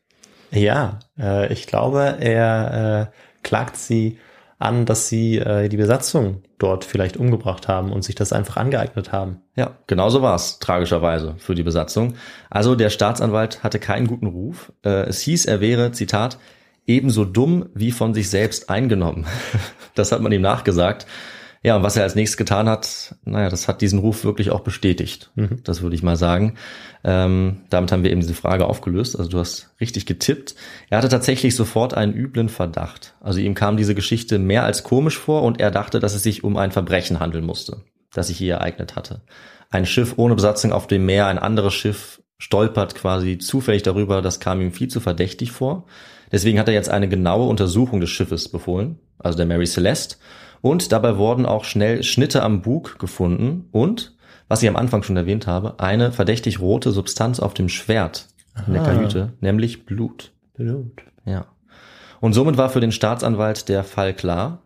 Ja, äh, ich glaube, er äh, klagt sie an, dass sie äh, die Besatzung dort vielleicht umgebracht haben und sich das einfach angeeignet haben. Ja, genauso war es, tragischerweise, für die Besatzung. Also der Staatsanwalt hatte keinen guten Ruf. Äh, es hieß, er wäre, Zitat, ebenso dumm wie von sich selbst eingenommen. Das hat man ihm nachgesagt. Ja, und was er als nächstes getan hat, naja, das hat diesen Ruf wirklich auch bestätigt. Das würde ich mal sagen. Ähm, damit haben wir eben diese Frage aufgelöst. Also du hast richtig getippt. Er hatte tatsächlich sofort einen üblen Verdacht. Also ihm kam diese Geschichte mehr als komisch vor und er dachte, dass es sich um ein Verbrechen handeln musste, das sich hier ereignet hatte. Ein Schiff ohne Besatzung auf dem Meer, ein anderes Schiff stolpert quasi zufällig darüber, das kam ihm viel zu verdächtig vor. Deswegen hat er jetzt eine genaue Untersuchung des Schiffes befohlen, also der Mary Celeste. Und dabei wurden auch schnell Schnitte am Bug gefunden und, was ich am Anfang schon erwähnt habe, eine verdächtig rote Substanz auf dem Schwert in der Aha. Kajüte, nämlich Blut. Blut. Ja. Und somit war für den Staatsanwalt der Fall klar.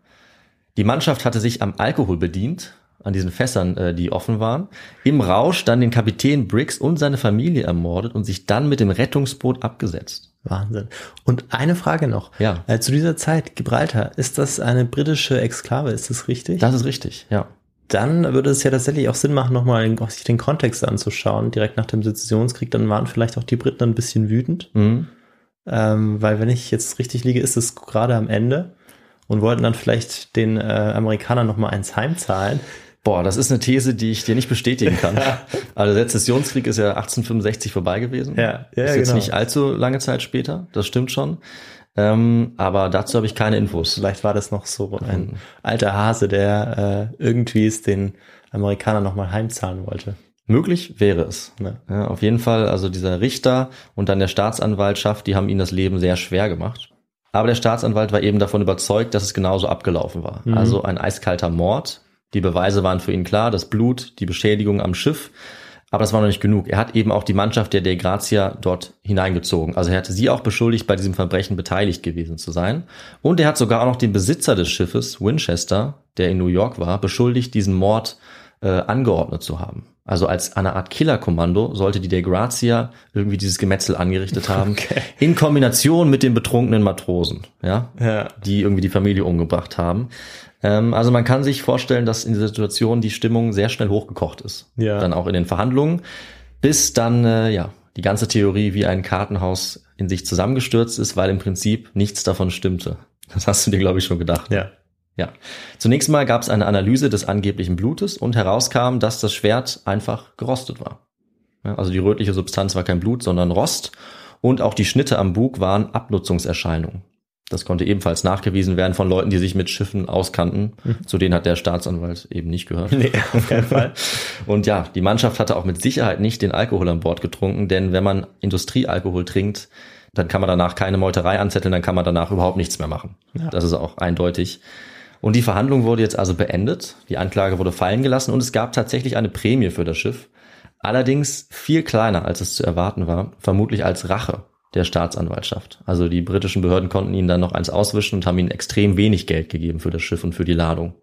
Die Mannschaft hatte sich am Alkohol bedient, an diesen Fässern, äh, die offen waren, im Rausch dann den Kapitän Briggs und seine Familie ermordet und sich dann mit dem Rettungsboot abgesetzt. Wahnsinn. Und eine Frage noch. Ja. Äh, zu dieser Zeit, Gibraltar, ist das eine britische Exklave? Ist das richtig? Das ist richtig, ja. Dann würde es ja tatsächlich auch Sinn machen, nochmal den- sich den Kontext anzuschauen. Direkt nach dem Sezessionskrieg, dann waren vielleicht auch die Briten ein bisschen wütend. Mhm. Ähm, weil wenn ich jetzt richtig liege, ist es gerade am Ende und wollten dann vielleicht den äh, Amerikanern nochmal eins heimzahlen. Boah, das ist eine These, die ich dir nicht bestätigen kann. also der Sezessionskrieg ist ja 1865 vorbei gewesen. Ja, ja, ist jetzt genau. nicht allzu lange Zeit später, das stimmt schon. Ähm, aber dazu habe ich keine Infos. Vielleicht war das noch so ein alter Hase, der äh, irgendwie es den Amerikanern nochmal heimzahlen wollte. Möglich wäre es. Ja. Ja, auf jeden Fall, also dieser Richter und dann der Staatsanwaltschaft, die haben ihnen das Leben sehr schwer gemacht. Aber der Staatsanwalt war eben davon überzeugt, dass es genauso abgelaufen war. Mhm. Also ein eiskalter Mord. Die Beweise waren für ihn klar, das Blut, die Beschädigung am Schiff. Aber das war noch nicht genug. Er hat eben auch die Mannschaft der De Grazia dort hineingezogen. Also er hatte sie auch beschuldigt, bei diesem Verbrechen beteiligt gewesen zu sein. Und er hat sogar auch noch den Besitzer des Schiffes, Winchester, der in New York war, beschuldigt, diesen Mord äh, angeordnet zu haben. Also als eine Art Killerkommando sollte die De Grazia irgendwie dieses Gemetzel angerichtet haben, Okay. in Kombination mit den betrunkenen Matrosen, ja, Ja. die irgendwie die Familie umgebracht haben. Ähm, also man kann sich vorstellen, dass in dieser Situation die Stimmung sehr schnell hochgekocht ist. Ja. Dann auch in den Verhandlungen, bis dann äh, ja die ganze Theorie wie ein Kartenhaus in sich zusammengestürzt ist, weil im Prinzip nichts davon stimmte. Das hast du dir, glaube ich, schon gedacht. Ja. Ja. Zunächst mal gab es eine Analyse des angeblichen Blutes und herauskam, dass das Schwert einfach gerostet war. Ja, also die rötliche Substanz war kein Blut, sondern Rost und auch die Schnitte am Bug waren Abnutzungserscheinungen. Das konnte ebenfalls nachgewiesen werden von Leuten, die sich mit Schiffen auskannten. Zu denen hat der Staatsanwalt eben nicht gehört. Nee, auf keinen Fall. Und ja, die Mannschaft hatte auch mit Sicherheit nicht den Alkohol an Bord getrunken, denn wenn man Industriealkohol trinkt, dann kann man danach keine Meuterei anzetteln, dann kann man danach überhaupt nichts mehr machen. Ja. Das ist auch eindeutig. Und die Verhandlung wurde jetzt also beendet, die Anklage wurde fallen gelassen und es gab tatsächlich eine Prämie für das Schiff. Allerdings viel kleiner, als es zu erwarten war, vermutlich als Rache der Staatsanwaltschaft. Also die britischen Behörden konnten ihnen dann noch eins auswischen und haben ihnen extrem wenig Geld gegeben für das Schiff und für die Ladung,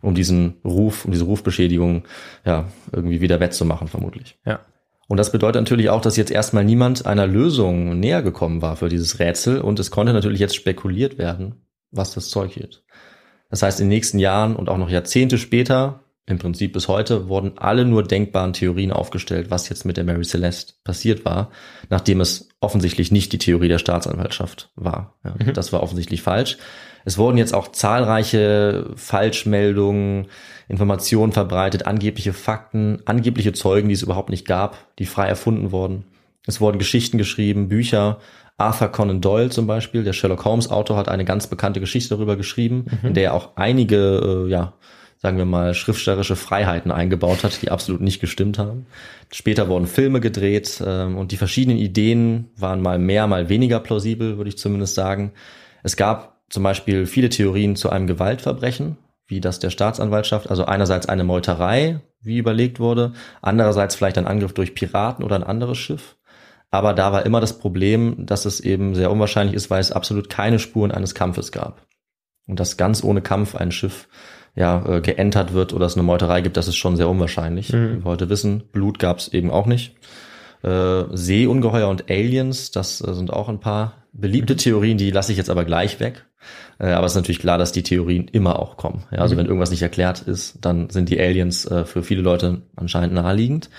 um diesen Ruf, um diese Rufbeschädigung ja irgendwie wieder wettzumachen vermutlich. Ja. Und das bedeutet natürlich auch, dass jetzt erstmal niemand einer Lösung näher gekommen war für dieses Rätsel und es konnte natürlich jetzt spekuliert werden, was das Zeug hielt. Das heißt, in den nächsten Jahren und auch noch Jahrzehnte später, im Prinzip bis heute, wurden alle nur denkbaren Theorien aufgestellt, was jetzt mit der Mary Celeste passiert war, nachdem es offensichtlich nicht die Theorie der Staatsanwaltschaft war. Ja, Das war offensichtlich falsch. Es wurden jetzt auch zahlreiche Falschmeldungen, Informationen verbreitet, angebliche Fakten, angebliche Zeugen, die es überhaupt nicht gab, die frei erfunden wurden. Es wurden Geschichten geschrieben, Bücher. Arthur Conan Doyle zum Beispiel, der Sherlock Holmes Autor, hat eine ganz bekannte Geschichte darüber geschrieben, in der er auch einige, äh, ja, sagen wir mal, schriftstellerische Freiheiten eingebaut hat, die absolut nicht gestimmt haben. Später wurden Filme gedreht ähm, und die verschiedenen Ideen waren mal mehr, mal weniger plausibel, würde ich zumindest sagen. Es gab zum Beispiel viele Theorien zu einem Gewaltverbrechen, wie das der Staatsanwaltschaft, also einerseits eine Meuterei, wie überlegt wurde, andererseits vielleicht ein Angriff durch Piraten oder ein anderes Schiff. Aber da war immer das Problem, dass es eben sehr unwahrscheinlich ist, weil es absolut keine Spuren eines Kampfes gab. Und dass ganz ohne Kampf ein Schiff ja äh, geentert wird oder es eine Meuterei gibt, das ist schon sehr unwahrscheinlich. Wie wir heute wissen, Blut gab es eben auch nicht. Äh, Seeungeheuer und Aliens, das äh, sind auch ein paar beliebte Theorien, die lasse ich jetzt aber gleich weg. Äh, aber es ist natürlich klar, dass die Theorien immer auch kommen. Ja, also wenn irgendwas nicht erklärt ist, dann sind die Aliens äh, für viele Leute anscheinend naheliegend.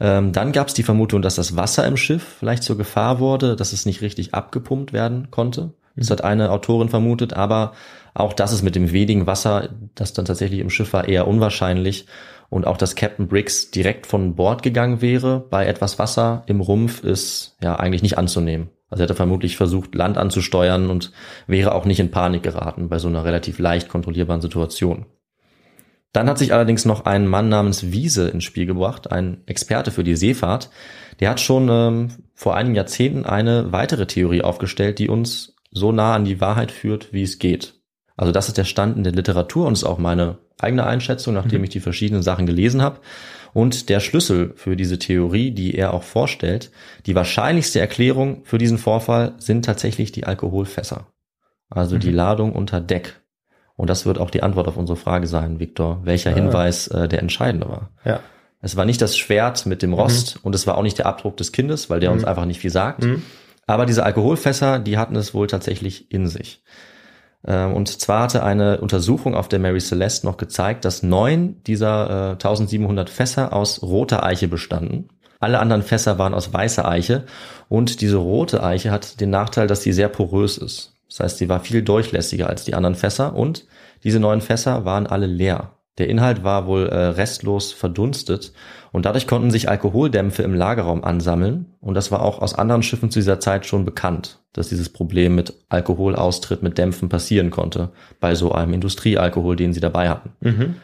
Ähm, dann gab es die Vermutung, dass das Wasser im Schiff vielleicht zur Gefahr wurde, dass es nicht richtig abgepumpt werden konnte. Das hat eine Autorin vermutet, aber auch das ist mit dem wenigen Wasser, das dann tatsächlich im Schiff war, eher unwahrscheinlich. Und auch, dass Captain Briggs direkt von Bord gegangen wäre bei etwas Wasser im Rumpf, ist ja eigentlich nicht anzunehmen. Also er hätte vermutlich versucht, Land anzusteuern und wäre auch nicht in Panik geraten bei so einer relativ leicht kontrollierbaren Situation. Dann hat sich allerdings noch ein Mann namens Wiese ins Spiel gebracht, ein Experte für die Seefahrt. Der hat schon ähm, vor einigen Jahrzehnten eine weitere Theorie aufgestellt, die uns so nah an die Wahrheit führt, wie es geht. Also das ist der Stand in der Literatur und ist auch meine eigene Einschätzung, nachdem ich die verschiedenen Sachen gelesen habe. Und der Schlüssel für diese Theorie, die er auch vorstellt, die wahrscheinlichste Erklärung für diesen Vorfall sind tatsächlich die Alkoholfässer. Also die Ladung unter Deck. Und das wird auch die Antwort auf unsere Frage sein, Viktor, welcher Ah. Hinweis äh, der entscheidende war. Ja. Es war nicht das Schwert mit dem Rost und es war auch nicht der Abdruck des Kindes, weil der uns einfach nicht viel sagt. Aber diese Alkoholfässer, die hatten es wohl tatsächlich in sich. Ähm, Und zwar hatte eine Untersuchung auf der Mary Celeste noch gezeigt, dass neun dieser äh, 1700 Fässer aus roter Eiche bestanden. Alle anderen Fässer waren aus weißer Eiche und diese rote Eiche hat den Nachteil, dass sie sehr porös ist. Das heißt, sie war viel durchlässiger als die anderen Fässer und diese neun Fässer waren alle leer. Der Inhalt war wohl äh, restlos verdunstet und dadurch konnten sich Alkoholdämpfe im Lagerraum ansammeln und das war auch aus anderen Schiffen zu dieser Zeit schon bekannt, dass dieses Problem mit Alkoholaustritt mit Dämpfen passieren konnte bei so einem Industriealkohol, den sie dabei hatten. Mhm.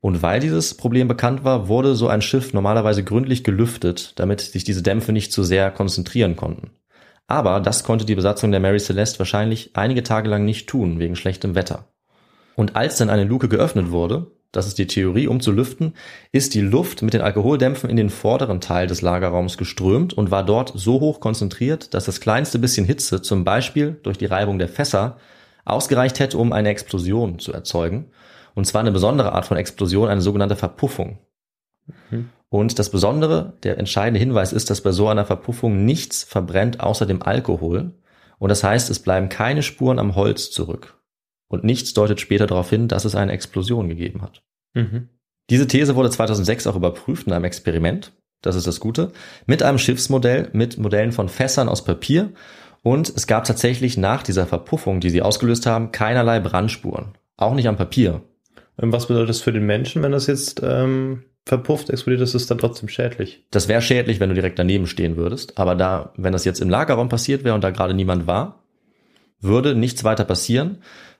Und weil dieses Problem bekannt war, wurde so ein Schiff normalerweise gründlich gelüftet, damit sich diese Dämpfe nicht zu sehr konzentrieren konnten. Aber das konnte die Besatzung der Mary Celeste wahrscheinlich einige Tage lang nicht tun, wegen schlechtem Wetter. Und als dann eine Luke geöffnet wurde, das ist die Theorie, um zu lüften, ist die Luft mit den Alkoholdämpfen in den vorderen Teil des Lagerraums geströmt und war dort so hoch konzentriert, dass das kleinste bisschen Hitze, zum Beispiel durch die Reibung der Fässer, ausgereicht hätte, um eine Explosion zu erzeugen. Und zwar eine besondere Art von Explosion, eine sogenannte Verpuffung. Und das Besondere, der entscheidende Hinweis ist, dass bei so einer Verpuffung nichts verbrennt außer dem Alkohol. Und das heißt, es bleiben keine Spuren am Holz zurück. Und nichts deutet später darauf hin, dass es eine Explosion gegeben hat. Mhm. Diese These wurde 2006 auch überprüft in einem Experiment. Das ist das Gute. Mit einem Schiffsmodell, mit Modellen von Fässern aus Papier. Und es gab tatsächlich nach dieser Verpuffung, die sie ausgelöst haben, keinerlei Brandspuren. Auch nicht am Papier. Und was bedeutet das für den Menschen, wenn das jetzt ähm, verpufft, explodiert, ist es dann trotzdem schädlich? Das wäre schädlich, wenn du direkt daneben stehen würdest. Aber da, wenn das jetzt im Lagerraum passiert wäre und da gerade niemand war, würde nichts weiter passieren,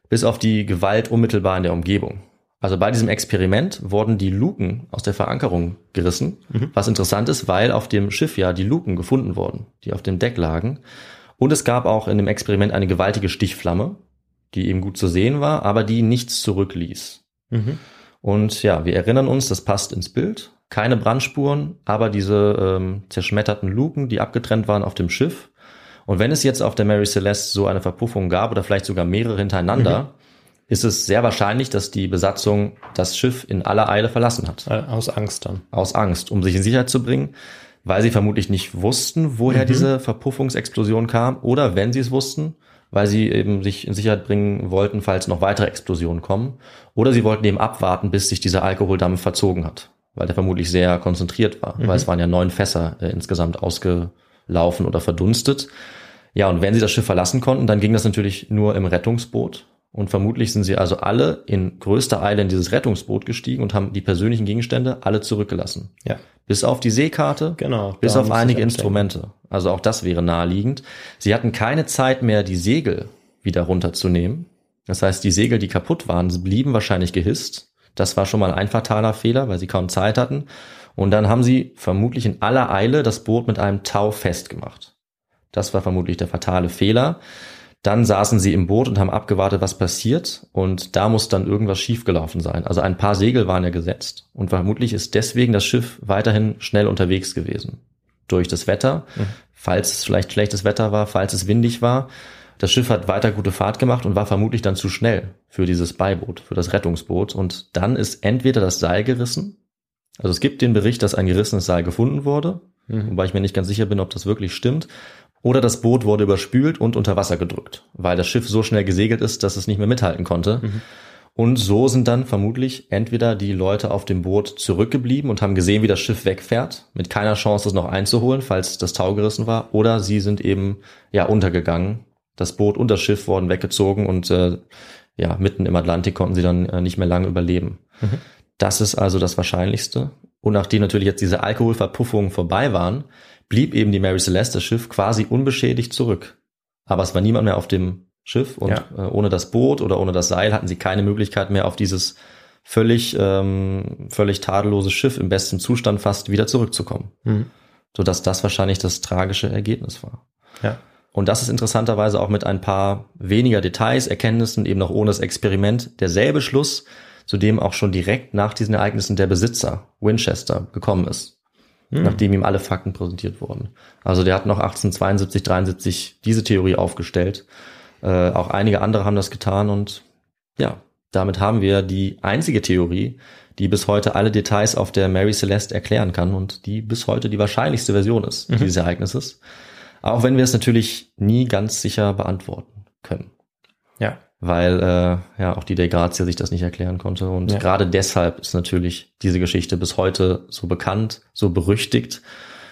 bis auf die Gewalt unmittelbar in der Umgebung. Also bei diesem Experiment wurden die Luken aus der Verankerung gerissen, was interessant ist, weil auf dem Schiff ja die Luken gefunden wurden, die auf dem Deck lagen. Und es gab auch in dem Experiment eine gewaltige Stichflamme, die eben gut zu sehen war, aber die nichts zurückließ. Mhm. Und ja, wir erinnern uns, das passt ins Bild. Keine Brandspuren, aber diese ähm, zerschmetterten Luken, die abgetrennt waren auf dem Schiff. Und wenn es jetzt auf der Mary Celeste so eine Verpuffung gab oder vielleicht sogar mehrere hintereinander, ist es sehr wahrscheinlich, dass die Besatzung das Schiff in aller Eile verlassen hat. Äh, Aus Angst dann. Aus Angst, um sich in Sicherheit zu bringen, weil sie vermutlich nicht wussten, woher diese Verpuffungsexplosion kam oder wenn sie es wussten, weil sie eben sich in Sicherheit bringen wollten, falls noch weitere Explosionen kommen. Oder sie wollten eben abwarten, bis sich dieser Alkoholdampf verzogen hat, weil der vermutlich sehr konzentriert war, weil es waren ja neun Fässer äh, insgesamt ausgelaufen oder verdunstet. Ja, und wenn sie das Schiff verlassen konnten, dann ging das natürlich nur im Rettungsboot. Und vermutlich sind sie also alle in größter Eile in dieses Rettungsboot gestiegen und haben die persönlichen Gegenstände alle zurückgelassen. Ja. Bis auf die Seekarte, Genau, bis auf einige. Instrumente. Also auch das wäre naheliegend. Sie hatten keine Zeit mehr, die Segel wieder runterzunehmen. Das heißt, die Segel, die kaputt waren, blieben wahrscheinlich gehisst. Das war schon mal ein fataler Fehler, weil sie kaum Zeit hatten. Und dann haben sie vermutlich in aller Eile das Boot mit einem Tau festgemacht. Das war vermutlich der fatale Fehler. Dann saßen sie im Boot und haben abgewartet, was passiert. Und da muss dann irgendwas schiefgelaufen sein. Also ein paar Segel waren ja gesetzt. Und vermutlich ist deswegen das Schiff weiterhin schnell unterwegs gewesen. Durch das Wetter, falls es vielleicht schlechtes Wetter war, falls es windig war. Das Schiff hat weiter gute Fahrt gemacht und war vermutlich dann zu schnell für dieses Beiboot, für das Rettungsboot. Und dann ist entweder das Seil gerissen. Also es gibt den Bericht, dass ein gerissenes Seil gefunden wurde. Wobei ich mir nicht ganz sicher bin, ob das wirklich stimmt. Oder das Boot wurde überspült und unter Wasser gedrückt, weil das Schiff so schnell gesegelt ist, dass es nicht mehr mithalten konnte. Und so sind dann vermutlich entweder die Leute auf dem Boot zurückgeblieben und haben gesehen, wie das Schiff wegfährt, mit keiner Chance, es noch einzuholen, falls das Tau gerissen war, oder sie sind eben ja untergegangen. Das Boot und das Schiff wurden weggezogen und äh, ja mitten im Atlantik konnten sie dann äh, nicht mehr lange überleben. Das ist also das Wahrscheinlichste. Und nachdem natürlich jetzt diese Alkoholverpuffungen vorbei waren, blieb eben die Mary Celeste, Schiff, quasi unbeschädigt zurück. Aber es war niemand mehr auf dem Schiff und Ja. äh, ohne das Boot oder ohne das Seil hatten sie keine Möglichkeit mehr auf dieses völlig, ähm, völlig tadellose Schiff im besten Zustand fast wieder zurückzukommen. Mhm. Sodass das wahrscheinlich das tragische Ergebnis war. Ja. Und das ist interessanterweise auch mit ein paar weniger Details, Erkenntnissen, eben noch ohne das Experiment, derselbe Schluss, zu dem auch schon direkt nach diesen Ereignissen der Besitzer, Winchester, gekommen ist. Nachdem ihm alle Fakten präsentiert wurden. Also der hat noch 1872, 73 diese Theorie aufgestellt. Äh, auch einige andere haben das getan und ja, damit haben wir die einzige Theorie, die bis heute alle Details auf der Mary Celeste erklären kann und die bis heute die wahrscheinlichste Version ist Mhm. dieses Ereignisses. Auch wenn wir es natürlich nie ganz sicher beantworten können. Ja. Weil äh, ja auch die De Grazia sich das nicht erklären konnte. Und Ja. gerade deshalb ist natürlich diese Geschichte bis heute so bekannt, so berüchtigt.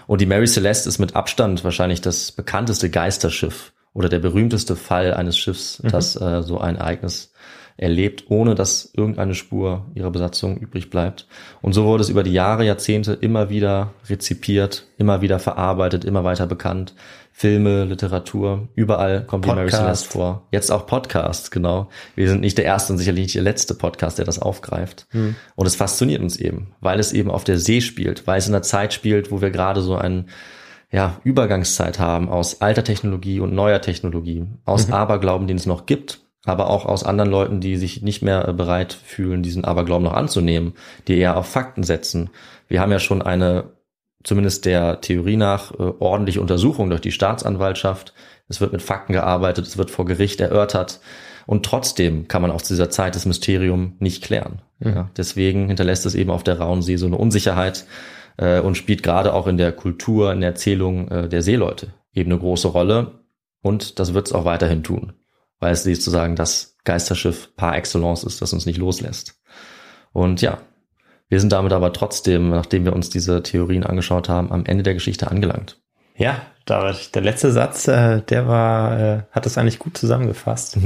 Und die Mary Celeste ist mit Abstand wahrscheinlich das bekannteste Geisterschiff oder der berühmteste Fall eines Schiffs, das äh, so ein Ereignis erlebt, ohne dass irgendeine Spur ihrer Besatzung übrig bleibt. Und so wurde es über die Jahre, Jahrzehnte immer wieder rezipiert, immer wieder verarbeitet, immer weiter bekannt. Filme, Literatur, überall kommt die Mary Podcast. Celeste vor. Jetzt auch Podcasts, genau. Wir sind nicht der erste und sicherlich nicht der letzte Podcast, der das aufgreift. Und es fasziniert uns eben, weil es eben auf der See spielt, weil es in einer Zeit spielt, wo wir gerade so einen ja, Übergangszeit haben aus alter Technologie und neuer Technologie, aus Aberglauben, den es noch gibt, aber auch aus anderen Leuten, die sich nicht mehr äh, bereit fühlen, diesen Aberglauben noch anzunehmen, die eher auf Fakten setzen. Wir haben ja schon eine, zumindest der Theorie nach, äh, ordentliche Untersuchung durch die Staatsanwaltschaft. Es wird mit Fakten gearbeitet, es wird vor Gericht erörtert. Und trotzdem kann man aus dieser Zeit das Mysterium nicht klären. Ja, deswegen hinterlässt es eben auf der Rauen See so eine Unsicherheit äh, und spielt gerade auch in der Kultur, in der Erzählung äh, der Seeleute eben eine große Rolle. Und das wird es auch weiterhin tun, weil es sozusagen das Geisterschiff par excellence ist, das uns nicht loslässt. Und ja, wir sind damit aber trotzdem, nachdem wir uns diese Theorien angeschaut haben, am Ende der Geschichte angelangt. Ja, David, der letzte Satz, äh, der war, äh, hat das eigentlich gut zusammengefasst.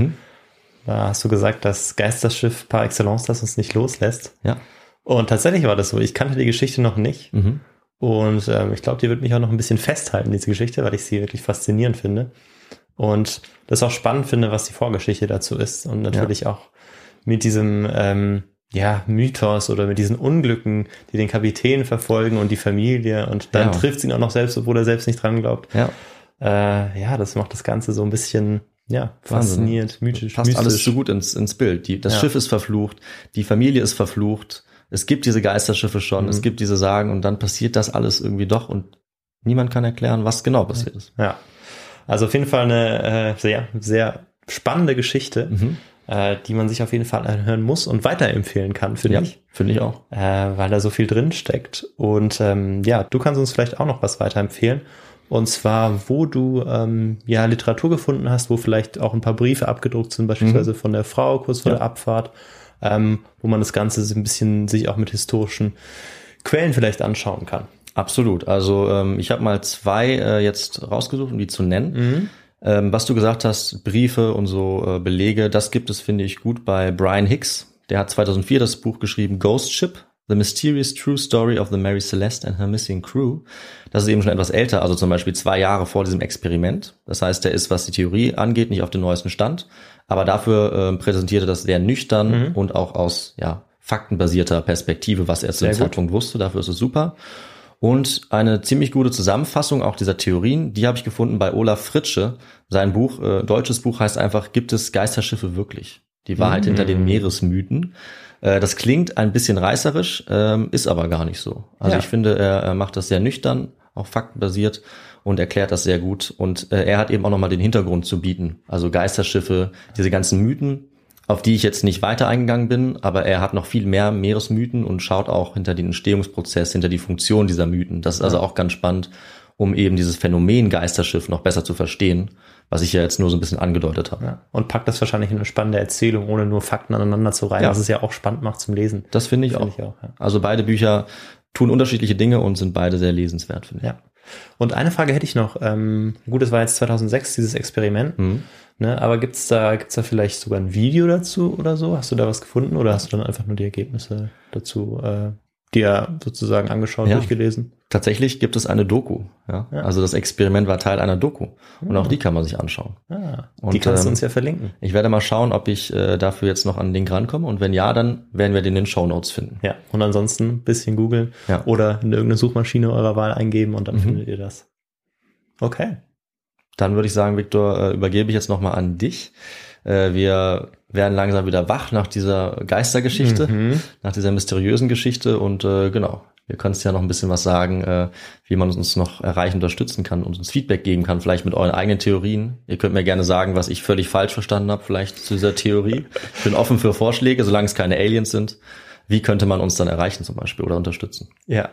Da hast du gesagt, das Geisterschiff par excellence, das uns nicht loslässt. Ja. Und tatsächlich war das so. Ich kannte die Geschichte noch nicht. Mhm. Und ähm, ich glaube, die wird mich auch noch ein bisschen festhalten, diese Geschichte, weil ich sie wirklich faszinierend finde. Und das auch spannend finde, was die Vorgeschichte dazu ist. Und natürlich auch mit diesem ähm, ja, Mythos oder mit diesen Unglücken, die den Kapitän verfolgen und die Familie. Und dann Ja. trifft sie ihn auch noch selbst, obwohl er selbst nicht dran glaubt. Ja, Äh, ja, das macht das Ganze so ein bisschen, ja, Wahnsinn. fasziniert, mythisch, passt mystisch. alles so gut ins, ins Bild. Die, das Ja. Schiff ist verflucht, die Familie ist verflucht, es gibt diese Geisterschiffe schon, Mhm. es gibt diese Sagen und dann passiert das alles irgendwie doch und niemand kann erklären, was genau passiert ist. Ja. Also auf jeden Fall eine äh, sehr, sehr spannende Geschichte, Mhm. Äh, die man sich auf jeden Fall anhören muss und weiterempfehlen kann, finde Ja, ich. finde ich auch. Äh, weil da so viel drin steckt. Und ähm, ja, du kannst uns vielleicht auch noch was weiterempfehlen. Und zwar, wo du ähm, ja Literatur gefunden hast, wo vielleicht auch ein paar Briefe abgedruckt sind, beispielsweise von der Frau kurz vor Mhm. Ja. der Abfahrt, ähm, wo man das Ganze so ein bisschen sich auch mit historischen Quellen vielleicht anschauen kann. Absolut. Also ähm, ich habe mal zwei äh, jetzt rausgesucht, um die zu nennen. Ähm, was du gesagt hast, Briefe und so äh, Belege, das gibt es, finde ich, gut bei Brian Hicks. Der hat 2004 das Buch geschrieben, Ghost Ship, The Mysterious True Story of the Mary Celeste and Her Missing Crew. Das ist eben schon etwas älter, also zum Beispiel zwei Jahre vor diesem Experiment. Das heißt, der ist, was die Theorie angeht, nicht auf dem neuesten Stand. Aber dafür äh, präsentierte das sehr nüchtern und auch aus ja, faktenbasierter Perspektive, was er zu dem. Zeitpunkt wusste. Dafür ist es super. Und eine ziemlich gute Zusammenfassung auch dieser Theorien, die habe ich gefunden bei Olaf Fritsche. Sein Buch, äh, deutsches Buch heißt einfach, gibt es Geisterschiffe wirklich? Die Wahrheit hinter den Meeresmythen. Äh, das klingt ein bisschen reißerisch, ähm, ist aber gar nicht so. Also Ja. ich finde, er, er macht das sehr nüchtern, auch faktenbasiert und erklärt das sehr gut. Und äh, er hat eben auch nochmal den Hintergrund zu bieten. Also Geisterschiffe, diese ganzen Mythen, auf die ich jetzt nicht weiter eingegangen bin, aber er hat noch viel mehr Meeresmythen und schaut auch hinter den Entstehungsprozess, hinter die Funktion dieser Mythen. Das ist also auch ganz spannend, um eben dieses Phänomen Geisterschiff noch besser zu verstehen, was ich ja jetzt nur so ein bisschen angedeutet habe. Ja. Und packt das wahrscheinlich in eine spannende Erzählung, ohne nur Fakten aneinander zu reihen, Ja. was es ja auch spannend macht zum Lesen. Das finde ich, Finde auch. ich auch, ja. Also beide Bücher tun unterschiedliche Dinge und sind beide sehr lesenswert, finde ich. Ja. Und eine Frage hätte ich noch. Ähm, gut, es war jetzt 2006 dieses Experiment. Mhm. Ne, aber gibt's da, gibt's da vielleicht sogar ein Video dazu oder so? Hast du da was gefunden oder hast du dann einfach nur die Ergebnisse dazu äh, dir sozusagen angeschaut, Ja. durchgelesen? Tatsächlich gibt es eine Doku. Ja? Ja. Also das Experiment war Teil einer Doku. Und auch die kann man sich anschauen. Ah, Und, die kannst du ähm, uns ja verlinken. Ich werde mal schauen, ob ich äh, dafür jetzt noch an den Link rankomme. Und wenn ja, dann werden wir den in den Show Notes finden. Ja, und ansonsten ein bisschen googeln Ja. oder in irgendeine Suchmaschine eurer Wahl eingeben und dann Mhm. findet ihr das. Okay. Dann würde ich sagen, Viktor, äh, übergebe ich jetzt nochmal an dich. Äh, wir werden langsam wieder wach nach dieser Geistergeschichte, Mhm. nach dieser mysteriösen Geschichte. Und äh, genau, Können es ja noch ein bisschen was sagen, äh, wie man uns noch erreichen, unterstützen kann und uns Feedback geben kann, vielleicht mit euren eigenen Theorien. Ihr könnt mir gerne sagen, was ich völlig falsch verstanden habe, vielleicht zu dieser Theorie. Ich bin offen für Vorschläge, solange es keine Aliens sind. Wie könnte man uns dann erreichen zum Beispiel oder unterstützen? Ja.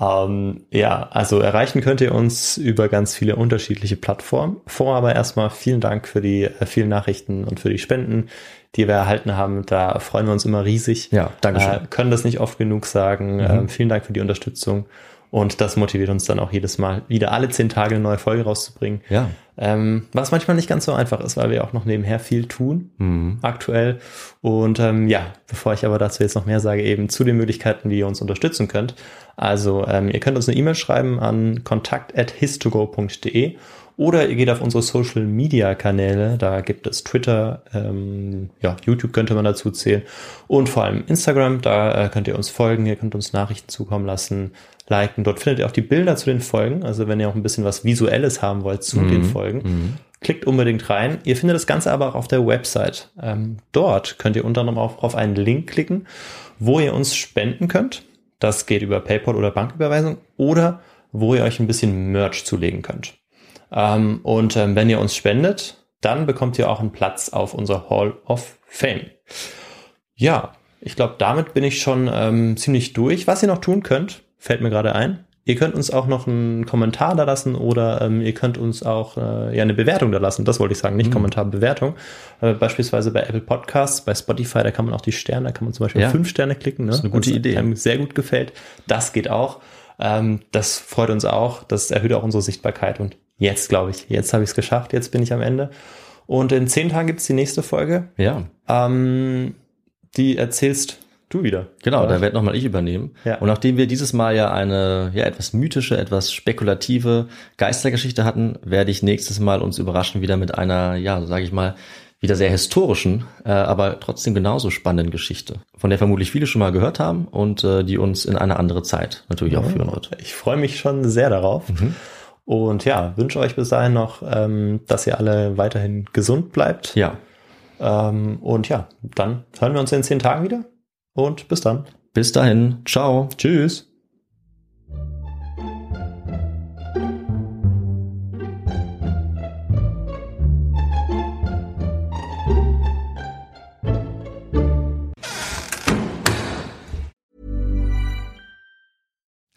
Ähm, ja, also erreichen könnt ihr uns über ganz viele unterschiedliche Plattformen. Vor aber erstmal vielen Dank für die äh, vielen Nachrichten und für die Spenden, die wir erhalten haben. Da freuen wir uns immer riesig. Ja, danke schön. Äh, können das nicht oft genug sagen. Mhm. Ähm, vielen Dank für die Unterstützung. Und das motiviert uns dann auch jedes Mal, wieder alle zehn Tage eine neue Folge rauszubringen. Ja. Ähm, was manchmal nicht ganz so einfach ist, weil wir auch noch nebenher viel tun, mhm. aktuell. Und ähm, ja, bevor ich aber dazu jetzt noch mehr sage, eben zu den Möglichkeiten, wie ihr uns unterstützen könnt. Also ähm, ihr könnt uns eine E-Mail schreiben an kontakt.histogo.de oder ihr geht auf unsere Social Media Kanäle, da gibt es Twitter, ähm, ja, YouTube könnte man dazu zählen und vor allem Instagram, da äh, könnt ihr uns folgen, ihr könnt uns Nachrichten zukommen lassen, liken. Dort findet ihr auch die Bilder zu den Folgen, also wenn ihr auch ein bisschen was Visuelles haben wollt zu mhm. den Folgen. Mhm. Klickt unbedingt rein. Ihr findet das Ganze aber auch auf der Website. Ähm, dort könnt ihr unter anderem auch auf einen Link klicken, wo ihr uns spenden könnt. Das geht über PayPal oder Banküberweisung oder wo ihr euch ein bisschen Merch zulegen könnt. Ähm, und ähm, wenn ihr uns spendet, dann bekommt ihr auch einen Platz auf unserer Hall of Fame. Ja, ich glaube, damit bin ich schon ähm, ziemlich durch. Was ihr noch tun könnt, fällt mir gerade ein. Ihr könnt uns auch noch einen Kommentar da lassen oder ähm, ihr könnt uns auch äh, ja eine Bewertung da lassen. Das wollte ich sagen, nicht mhm. Kommentar, Bewertung. Äh, beispielsweise bei Apple Podcasts, bei Spotify, da kann man auch die Sterne, da kann man zum Beispiel ja. fünf Sterne klicken. Ne? Das ist eine gute Idee. Einem sehr gut gefällt. Das geht auch. Ähm, das freut uns auch. Das erhöht auch unsere Sichtbarkeit und Jetzt glaube ich, jetzt habe ich es geschafft, jetzt bin ich am Ende. Und in zehn Tagen gibt es die nächste Folge. Ja. Ähm, die erzählst du wieder. Genau, da werde nochmal ich übernehmen. Ja. Und nachdem wir dieses Mal ja eine ja etwas mythische, etwas spekulative Geistergeschichte hatten, werde ich nächstes Mal uns überraschen wieder mit einer, ja, sage ich mal, wieder sehr historischen, äh, aber trotzdem genauso spannenden Geschichte, von der vermutlich viele schon mal gehört haben und äh, die uns in eine andere Zeit natürlich auch führen wird. Ich freue mich schon sehr darauf. Mhm. Und ja, wünsche euch bis dahin noch, ähm, dass ihr alle weiterhin gesund bleibt. Ja. Ähm, und ja, dann hören wir uns in zehn Tagen wieder. Und bis dann. Bis dahin. Ciao. Tschüss.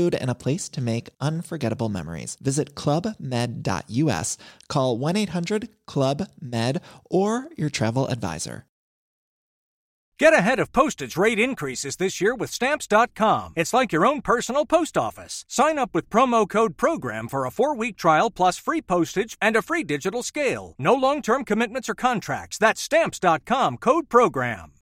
food, and a place to make unforgettable memories. Visit clubmed.us, call 1 800 Club Med, or your travel advisor. Get ahead of postage rate increases this year with Stamps.com. It's like your own personal post office. Sign up with promo code PROGRAM for a four week trial plus free postage and a free digital scale. No long term commitments or contracts. That's Stamps.com code PROGRAM.